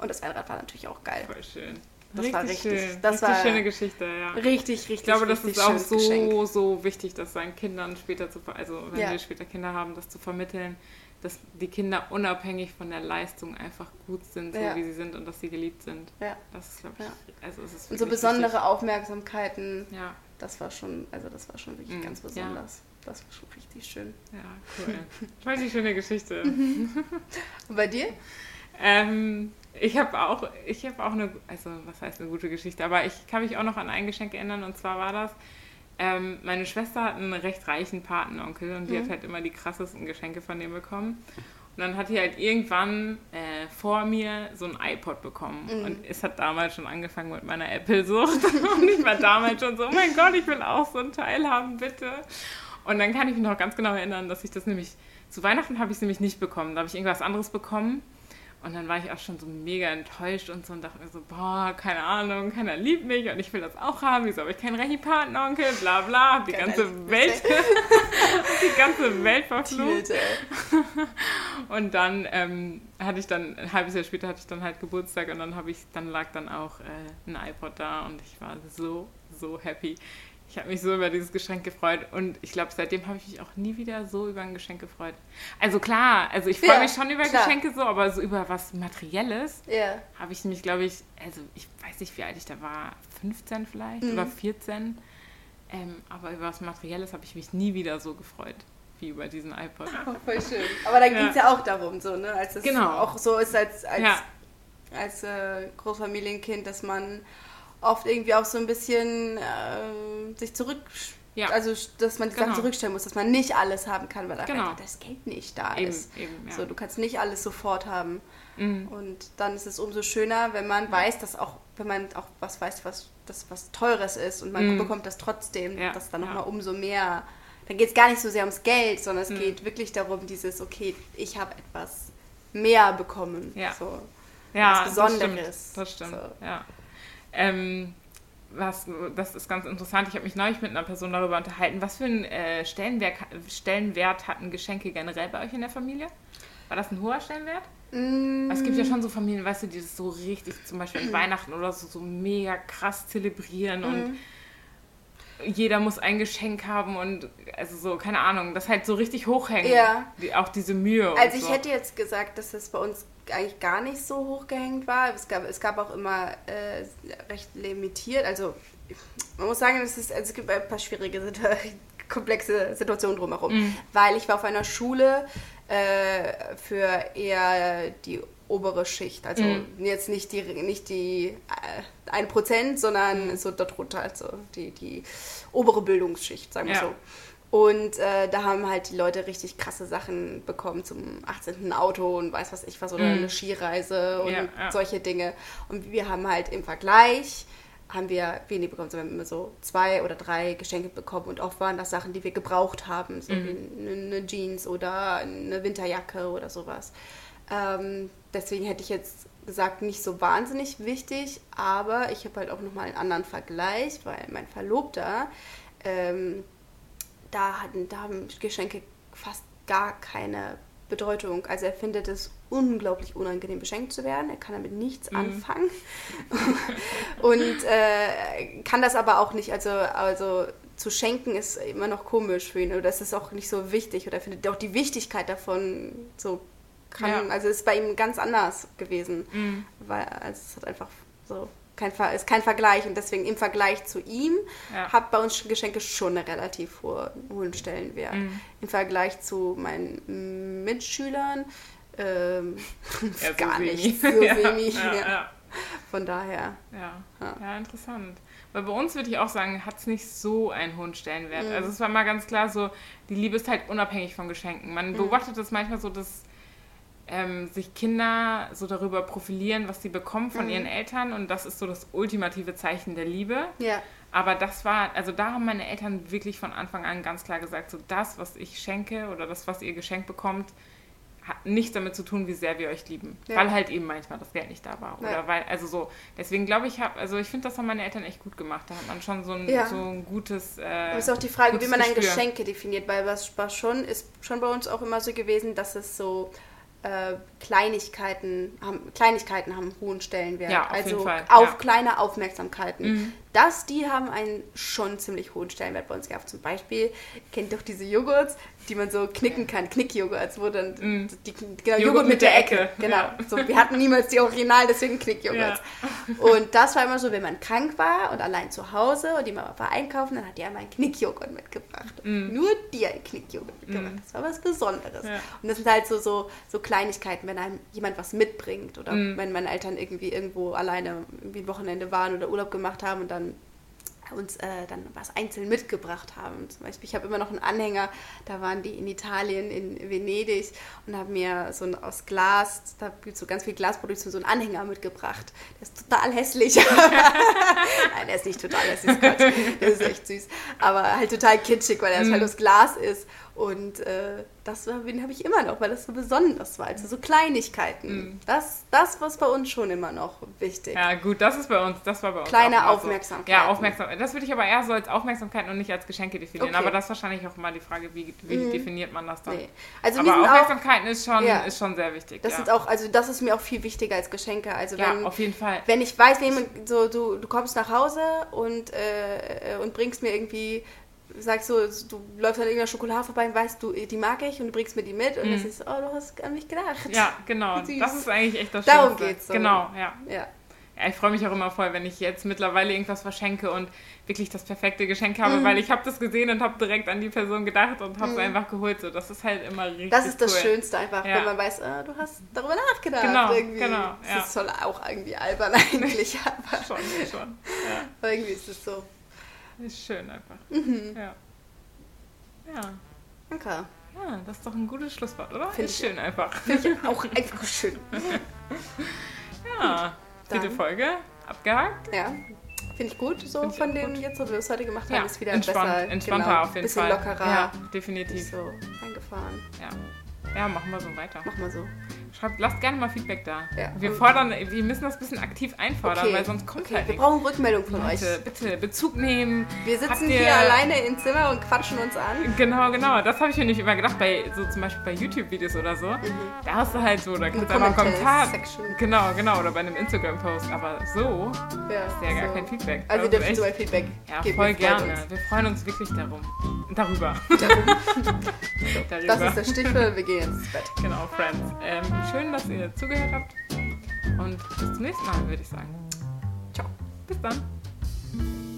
und das Einrad war natürlich auch geil. Voll schön. Das richtig war richtig, schön. das richtig war schöne Geschichte, ja. Richtig, richtig. Ich glaube, das ist auch so, Geschenk. so wichtig, das seinen Kindern später zu, also wenn ja. wir später Kinder haben, das zu vermitteln, dass die Kinder unabhängig von der Leistung einfach gut sind, so ja. wie sie sind und dass sie geliebt sind. Ja. Das ist, glaube ich, ja. also es ist Und so besondere wichtig. Aufmerksamkeiten. Ja. Das war schon, also das war schon wirklich mhm. ganz besonders. Das war schon richtig schön. Ja, cool. Voll die schöne Geschichte. und bei dir? Ähm, ich habe auch, ich habe auch eine, also was heißt eine gute Geschichte, aber ich kann mich auch noch an ein Geschenk erinnern und zwar war das, Ähm, meine Schwester hat einen recht reichen Patenonkel und die Mhm. hat halt immer die krassesten Geschenke von dem bekommen. Und dann hat die halt irgendwann äh, vor mir so ein iPod bekommen. Mhm. Und es hat damals schon angefangen mit meiner Apple-Sucht. Und ich war damals schon so, oh mein Gott, ich will auch so ein Teil haben, bitte. Und dann kann ich mich noch ganz genau erinnern, dass ich das nämlich, zu Weihnachten habe ich es nämlich nicht bekommen. Da habe ich irgendwas anderes bekommen. Und dann war ich auch schon so mega enttäuscht und so und dachte mir so, boah, keine Ahnung, keiner liebt mich und ich will das auch haben. Wieso habe ich keinen Rechi-Patenonkel? Bla bla, hab die Keiner ganze. Welt, die ganze Welt verflucht. Und dann ähm, hatte ich dann, ein halbes Jahr später hatte ich dann halt Geburtstag und dann habe ich, dann lag dann auch äh, ein iPod da und ich war so, so happy. Ich habe mich so über dieses Geschenk gefreut und ich glaube, seitdem habe ich mich auch nie wieder so über ein Geschenk gefreut. Also klar, also ich freue Ja, mich schon über klar. Geschenke so, aber so über was Materielles Ja. habe ich mich, glaube ich, also ich weiß nicht, wie alt ich da war, 15 vielleicht Mhm. oder 14. Ähm, aber über was Materielles habe ich mich nie wieder so gefreut wie über diesen iPod. Oh, voll schön. Aber da Ja. ging es ja auch darum, so, ne? Als es Genau. auch so ist als, als, als äh, Großfamilienkind, dass man oft irgendwie auch so ein bisschen äh, sich zurück. Ja. Also, dass man die Sachen Genau. zurückstellen muss, dass man nicht alles haben kann, weil Genau. einfach das Geld nicht da Eben, ist. eben, ja. So, du kannst nicht alles sofort haben. Mhm. Und dann ist es umso schöner, wenn man weiß, dass auch, wenn man auch was weiß, was das was Teures ist und man Mhm. bekommt das trotzdem, Ja, dass dann ja. nochmal umso mehr. Dann geht es gar nicht so sehr ums Geld, sondern es Mhm. geht wirklich darum, dieses, okay, ich habe etwas mehr bekommen. Ja. So. Ja, was Besonderes. Das stimmt. Das stimmt. So. Ja. Ähm, was, das ist ganz interessant. Ich habe mich neulich mit einer Person darüber unterhalten. Was für einen äh, Stellenwert, Stellenwert hatten Geschenke generell bei euch in der Familie? War das ein hoher Stellenwert? Mm, Es gibt ja schon so Familien, weißt du, die das so richtig, zum Beispiel an Weihnachten oder so, so mega krass zelebrieren und Mhm. Jeder muss ein Geschenk haben und also so, keine Ahnung, das halt so richtig hochhängen. Ja. Die, auch diese Mühe. Also ich so. hätte jetzt gesagt, dass es bei uns eigentlich gar nicht so hochgehängt war. Es gab, es gab auch immer äh, recht limitiert. Also man muss sagen, es, ist, also es gibt ein paar schwierige, komplexe Situationen drumherum. Mhm. Weil ich war auf einer Schule äh, für eher die obere Schicht. Also Mhm. jetzt nicht die, nicht die äh, 1%, sondern so darunter, also die, die obere Bildungsschicht, sagen wir Ja. so. Und äh, da haben halt die Leute richtig krasse Sachen bekommen zum 18. Auto und weiß was ich was oder Mhm. eine Skireise und Ja, ja. solche Dinge. Und wir haben halt im Vergleich haben wir wenig bekommen, sondern wir haben immer so zwei oder drei Geschenke bekommen und oft waren das Sachen, die wir gebraucht haben, so Mhm. wie eine, eine Jeans oder eine Winterjacke oder sowas. Ähm, deswegen hätte ich jetzt gesagt, nicht so wahnsinnig wichtig, aber ich habe halt auch nochmal einen anderen Vergleich, weil mein Verlobter, ähm, da, hatten, da haben Geschenke fast gar keine Bedeutung. Also er findet es unglaublich unangenehm, beschenkt zu werden. Er kann damit nichts Mhm. anfangen. Und äh, kann das aber auch nicht, also, also zu schenken ist immer noch komisch für ihn. Oder das ist auch nicht so wichtig. Oder er findet auch die Wichtigkeit davon so kann, Ja. also ist bei ihm ganz anders gewesen. Mhm. Weil also es hat einfach so kein, Ver- ist kein Vergleich. Und deswegen im Vergleich zu ihm Ja. hat bei uns Geschenke schon einen relativ hohe- hohen Stellenwert. Mhm. Im Vergleich zu meinen Mitschülern ähm, Ja, so gar semi. nicht. So ja, ja. Von daher. Ja, Ja. ja, interessant. Weil bei uns würde ich auch sagen, hat es nicht so einen hohen Stellenwert. Mhm. Also es war mal ganz klar so, die Liebe ist halt unabhängig von Geschenken. Man Mhm. beobachtet das manchmal so, dass ähm, sich Kinder so darüber profilieren, was sie bekommen von Mhm. ihren Eltern und das ist so das ultimative Zeichen der Liebe. Ja. Aber das war, also da haben meine Eltern wirklich von Anfang an ganz klar gesagt, so das, was ich schenke oder das, was ihr geschenkt bekommt, hat nichts damit zu tun, wie sehr wir euch lieben. Ja. Weil halt eben manchmal das Geld nicht da war. Oder Ja. weil, also so, deswegen glaube ich, hab, also ich finde, das haben meine Eltern echt gut gemacht. Da hat man schon so ein, Ja. so ein gutes. Äh, Aber es ist auch die Frage, wie man ein Gespür. Geschenke definiert, weil was schon, ist schon bei uns auch immer so gewesen, dass es so äh, Kleinigkeiten haben, Kleinigkeiten haben einen hohen Stellenwert. Ja, auf also jeden Fall, auf ja. kleine Aufmerksamkeiten. Mhm. Das, die haben einen schon ziemlich hohen Stellenwert bei uns gehabt. Zum Beispiel, kennt doch diese Joghurts, die man so knicken kann, Knickjoghurts, wo dann Mhm. die, genau, Joghurt, mit der Ecke. Genau. Ja. So, wir hatten niemals die Original, deswegen Knickjoghurts. Und das war immer so, wenn man krank war und allein zu Hause und die Mama war einkaufen, dann hat die einmal einen Knickjoghurt mitgebracht. Mm. Nur die einen Knickjoghurt mitgebracht. Mm. Das war was Besonderes. Ja. Und das sind halt so, so, so Kleinigkeiten, wenn einem jemand was mitbringt oder Mm. wenn meine Eltern irgendwie irgendwo alleine irgendwie ein Wochenende waren oder Urlaub gemacht haben und dann uns äh, dann was einzeln mitgebracht haben. Zum Beispiel, ich habe immer noch einen Anhänger, da waren die in Italien, in Venedig und haben mir so ein aus Glas, da gibt es so ganz viel Glasproduktion, so einen Anhänger mitgebracht. Der ist total hässlich. Nein, der ist nicht total hässlich, Gott. Der ist echt süß. Aber halt total kitschig, weil er mm. halt aus Glas ist. Und äh, das habe ich immer noch, weil das so besonders war. Also so Kleinigkeiten. Mm. Das, das war bei uns schon immer noch wichtig. Ja, gut, das ist bei uns, das war bei uns. Kleine Aufmerksamkeit. So. Ja, Aufmerksamkeit. Das würde ich aber eher so als Aufmerksamkeit und nicht als Geschenke definieren. Okay. Aber das ist wahrscheinlich auch immer die Frage, wie, wie mm. definiert man das dann? Nee. Also aber Aufmerksamkeit ist, schon, ja. ist schon sehr wichtig. Das ja. ist auch, also das ist mir auch viel wichtiger als Geschenke. Also ja, wenn, auf jeden Fall. Wenn ich weiß, wie so, du, du kommst nach Hause und, äh, und bringst mir irgendwie sagst so, du läufst an irgendeiner Schokolade vorbei und weißt, du, die mag ich und du bringst mir die mit und mhm. das ist, oh, du hast an mich gedacht. Ja, genau. Süß. Das ist eigentlich echt das Darum Schönste. geht's. So. Genau, ja. ja. Ja, ich freue mich auch immer voll, wenn ich jetzt mittlerweile irgendwas verschenke und wirklich das perfekte Geschenk habe, mhm. weil ich habe das gesehen und habe direkt an die Person gedacht und habe es mhm. einfach geholt. So, das ist halt immer richtig Das ist das cool. Schönste einfach, ja. wenn man weiß, oh, du hast darüber nachgedacht. Genau, irgendwie. genau. Ja. Das ist soll auch irgendwie albern eigentlich, aber schon, schon. Ja. Aber irgendwie ist es so. Ist schön einfach. Mhm. Ja. Ja. Okay. Ja, das ist doch ein gutes Schlusswort, oder? Finde ich schön einfach. Finde ich auch einfach schön. ja, dritte Folge abgehakt. Ja. Finde ich gut, so Find von dem jetzt, was wir es heute gemacht haben, ja, ist wieder entspannt, besser. Entspannter genau, auf jeden bisschen Fall. lockerer. Ja, definitiv. So eingefahren. Ja. Ja, machen wir so weiter. Mach mal so. Schreibt, lasst gerne mal Feedback da. Ja. Wir fordern, wir müssen das ein bisschen aktiv einfordern, okay. weil sonst kommt okay. halt Wir brauchen Rückmeldung von bitte, euch. Bitte, Bezug nehmen. Wir sitzen ihr... hier alleine im Zimmer und quatschen uns an. Genau, genau. Das habe ich mir nicht immer gedacht, bei so zum Beispiel bei YouTube-Videos oder so. Mhm. Da hast du halt so, da kannst du einfach einen Kommentar. Genau, genau. Oder bei einem Instagram-Post. Aber so ja, ist ja so. gar kein Feedback. Also ihr dürft so ein Feedback Ja, geben. voll gerne. Wir freuen uns wirklich darum. Darüber. Darum. Darüber. Das ist der Stichwort, wir gehen ins Bett. Genau, Friends. Ähm, schön, dass ihr zugehört habt. Und bis zum nächsten Mal, würde ich sagen. Ciao. Bis dann.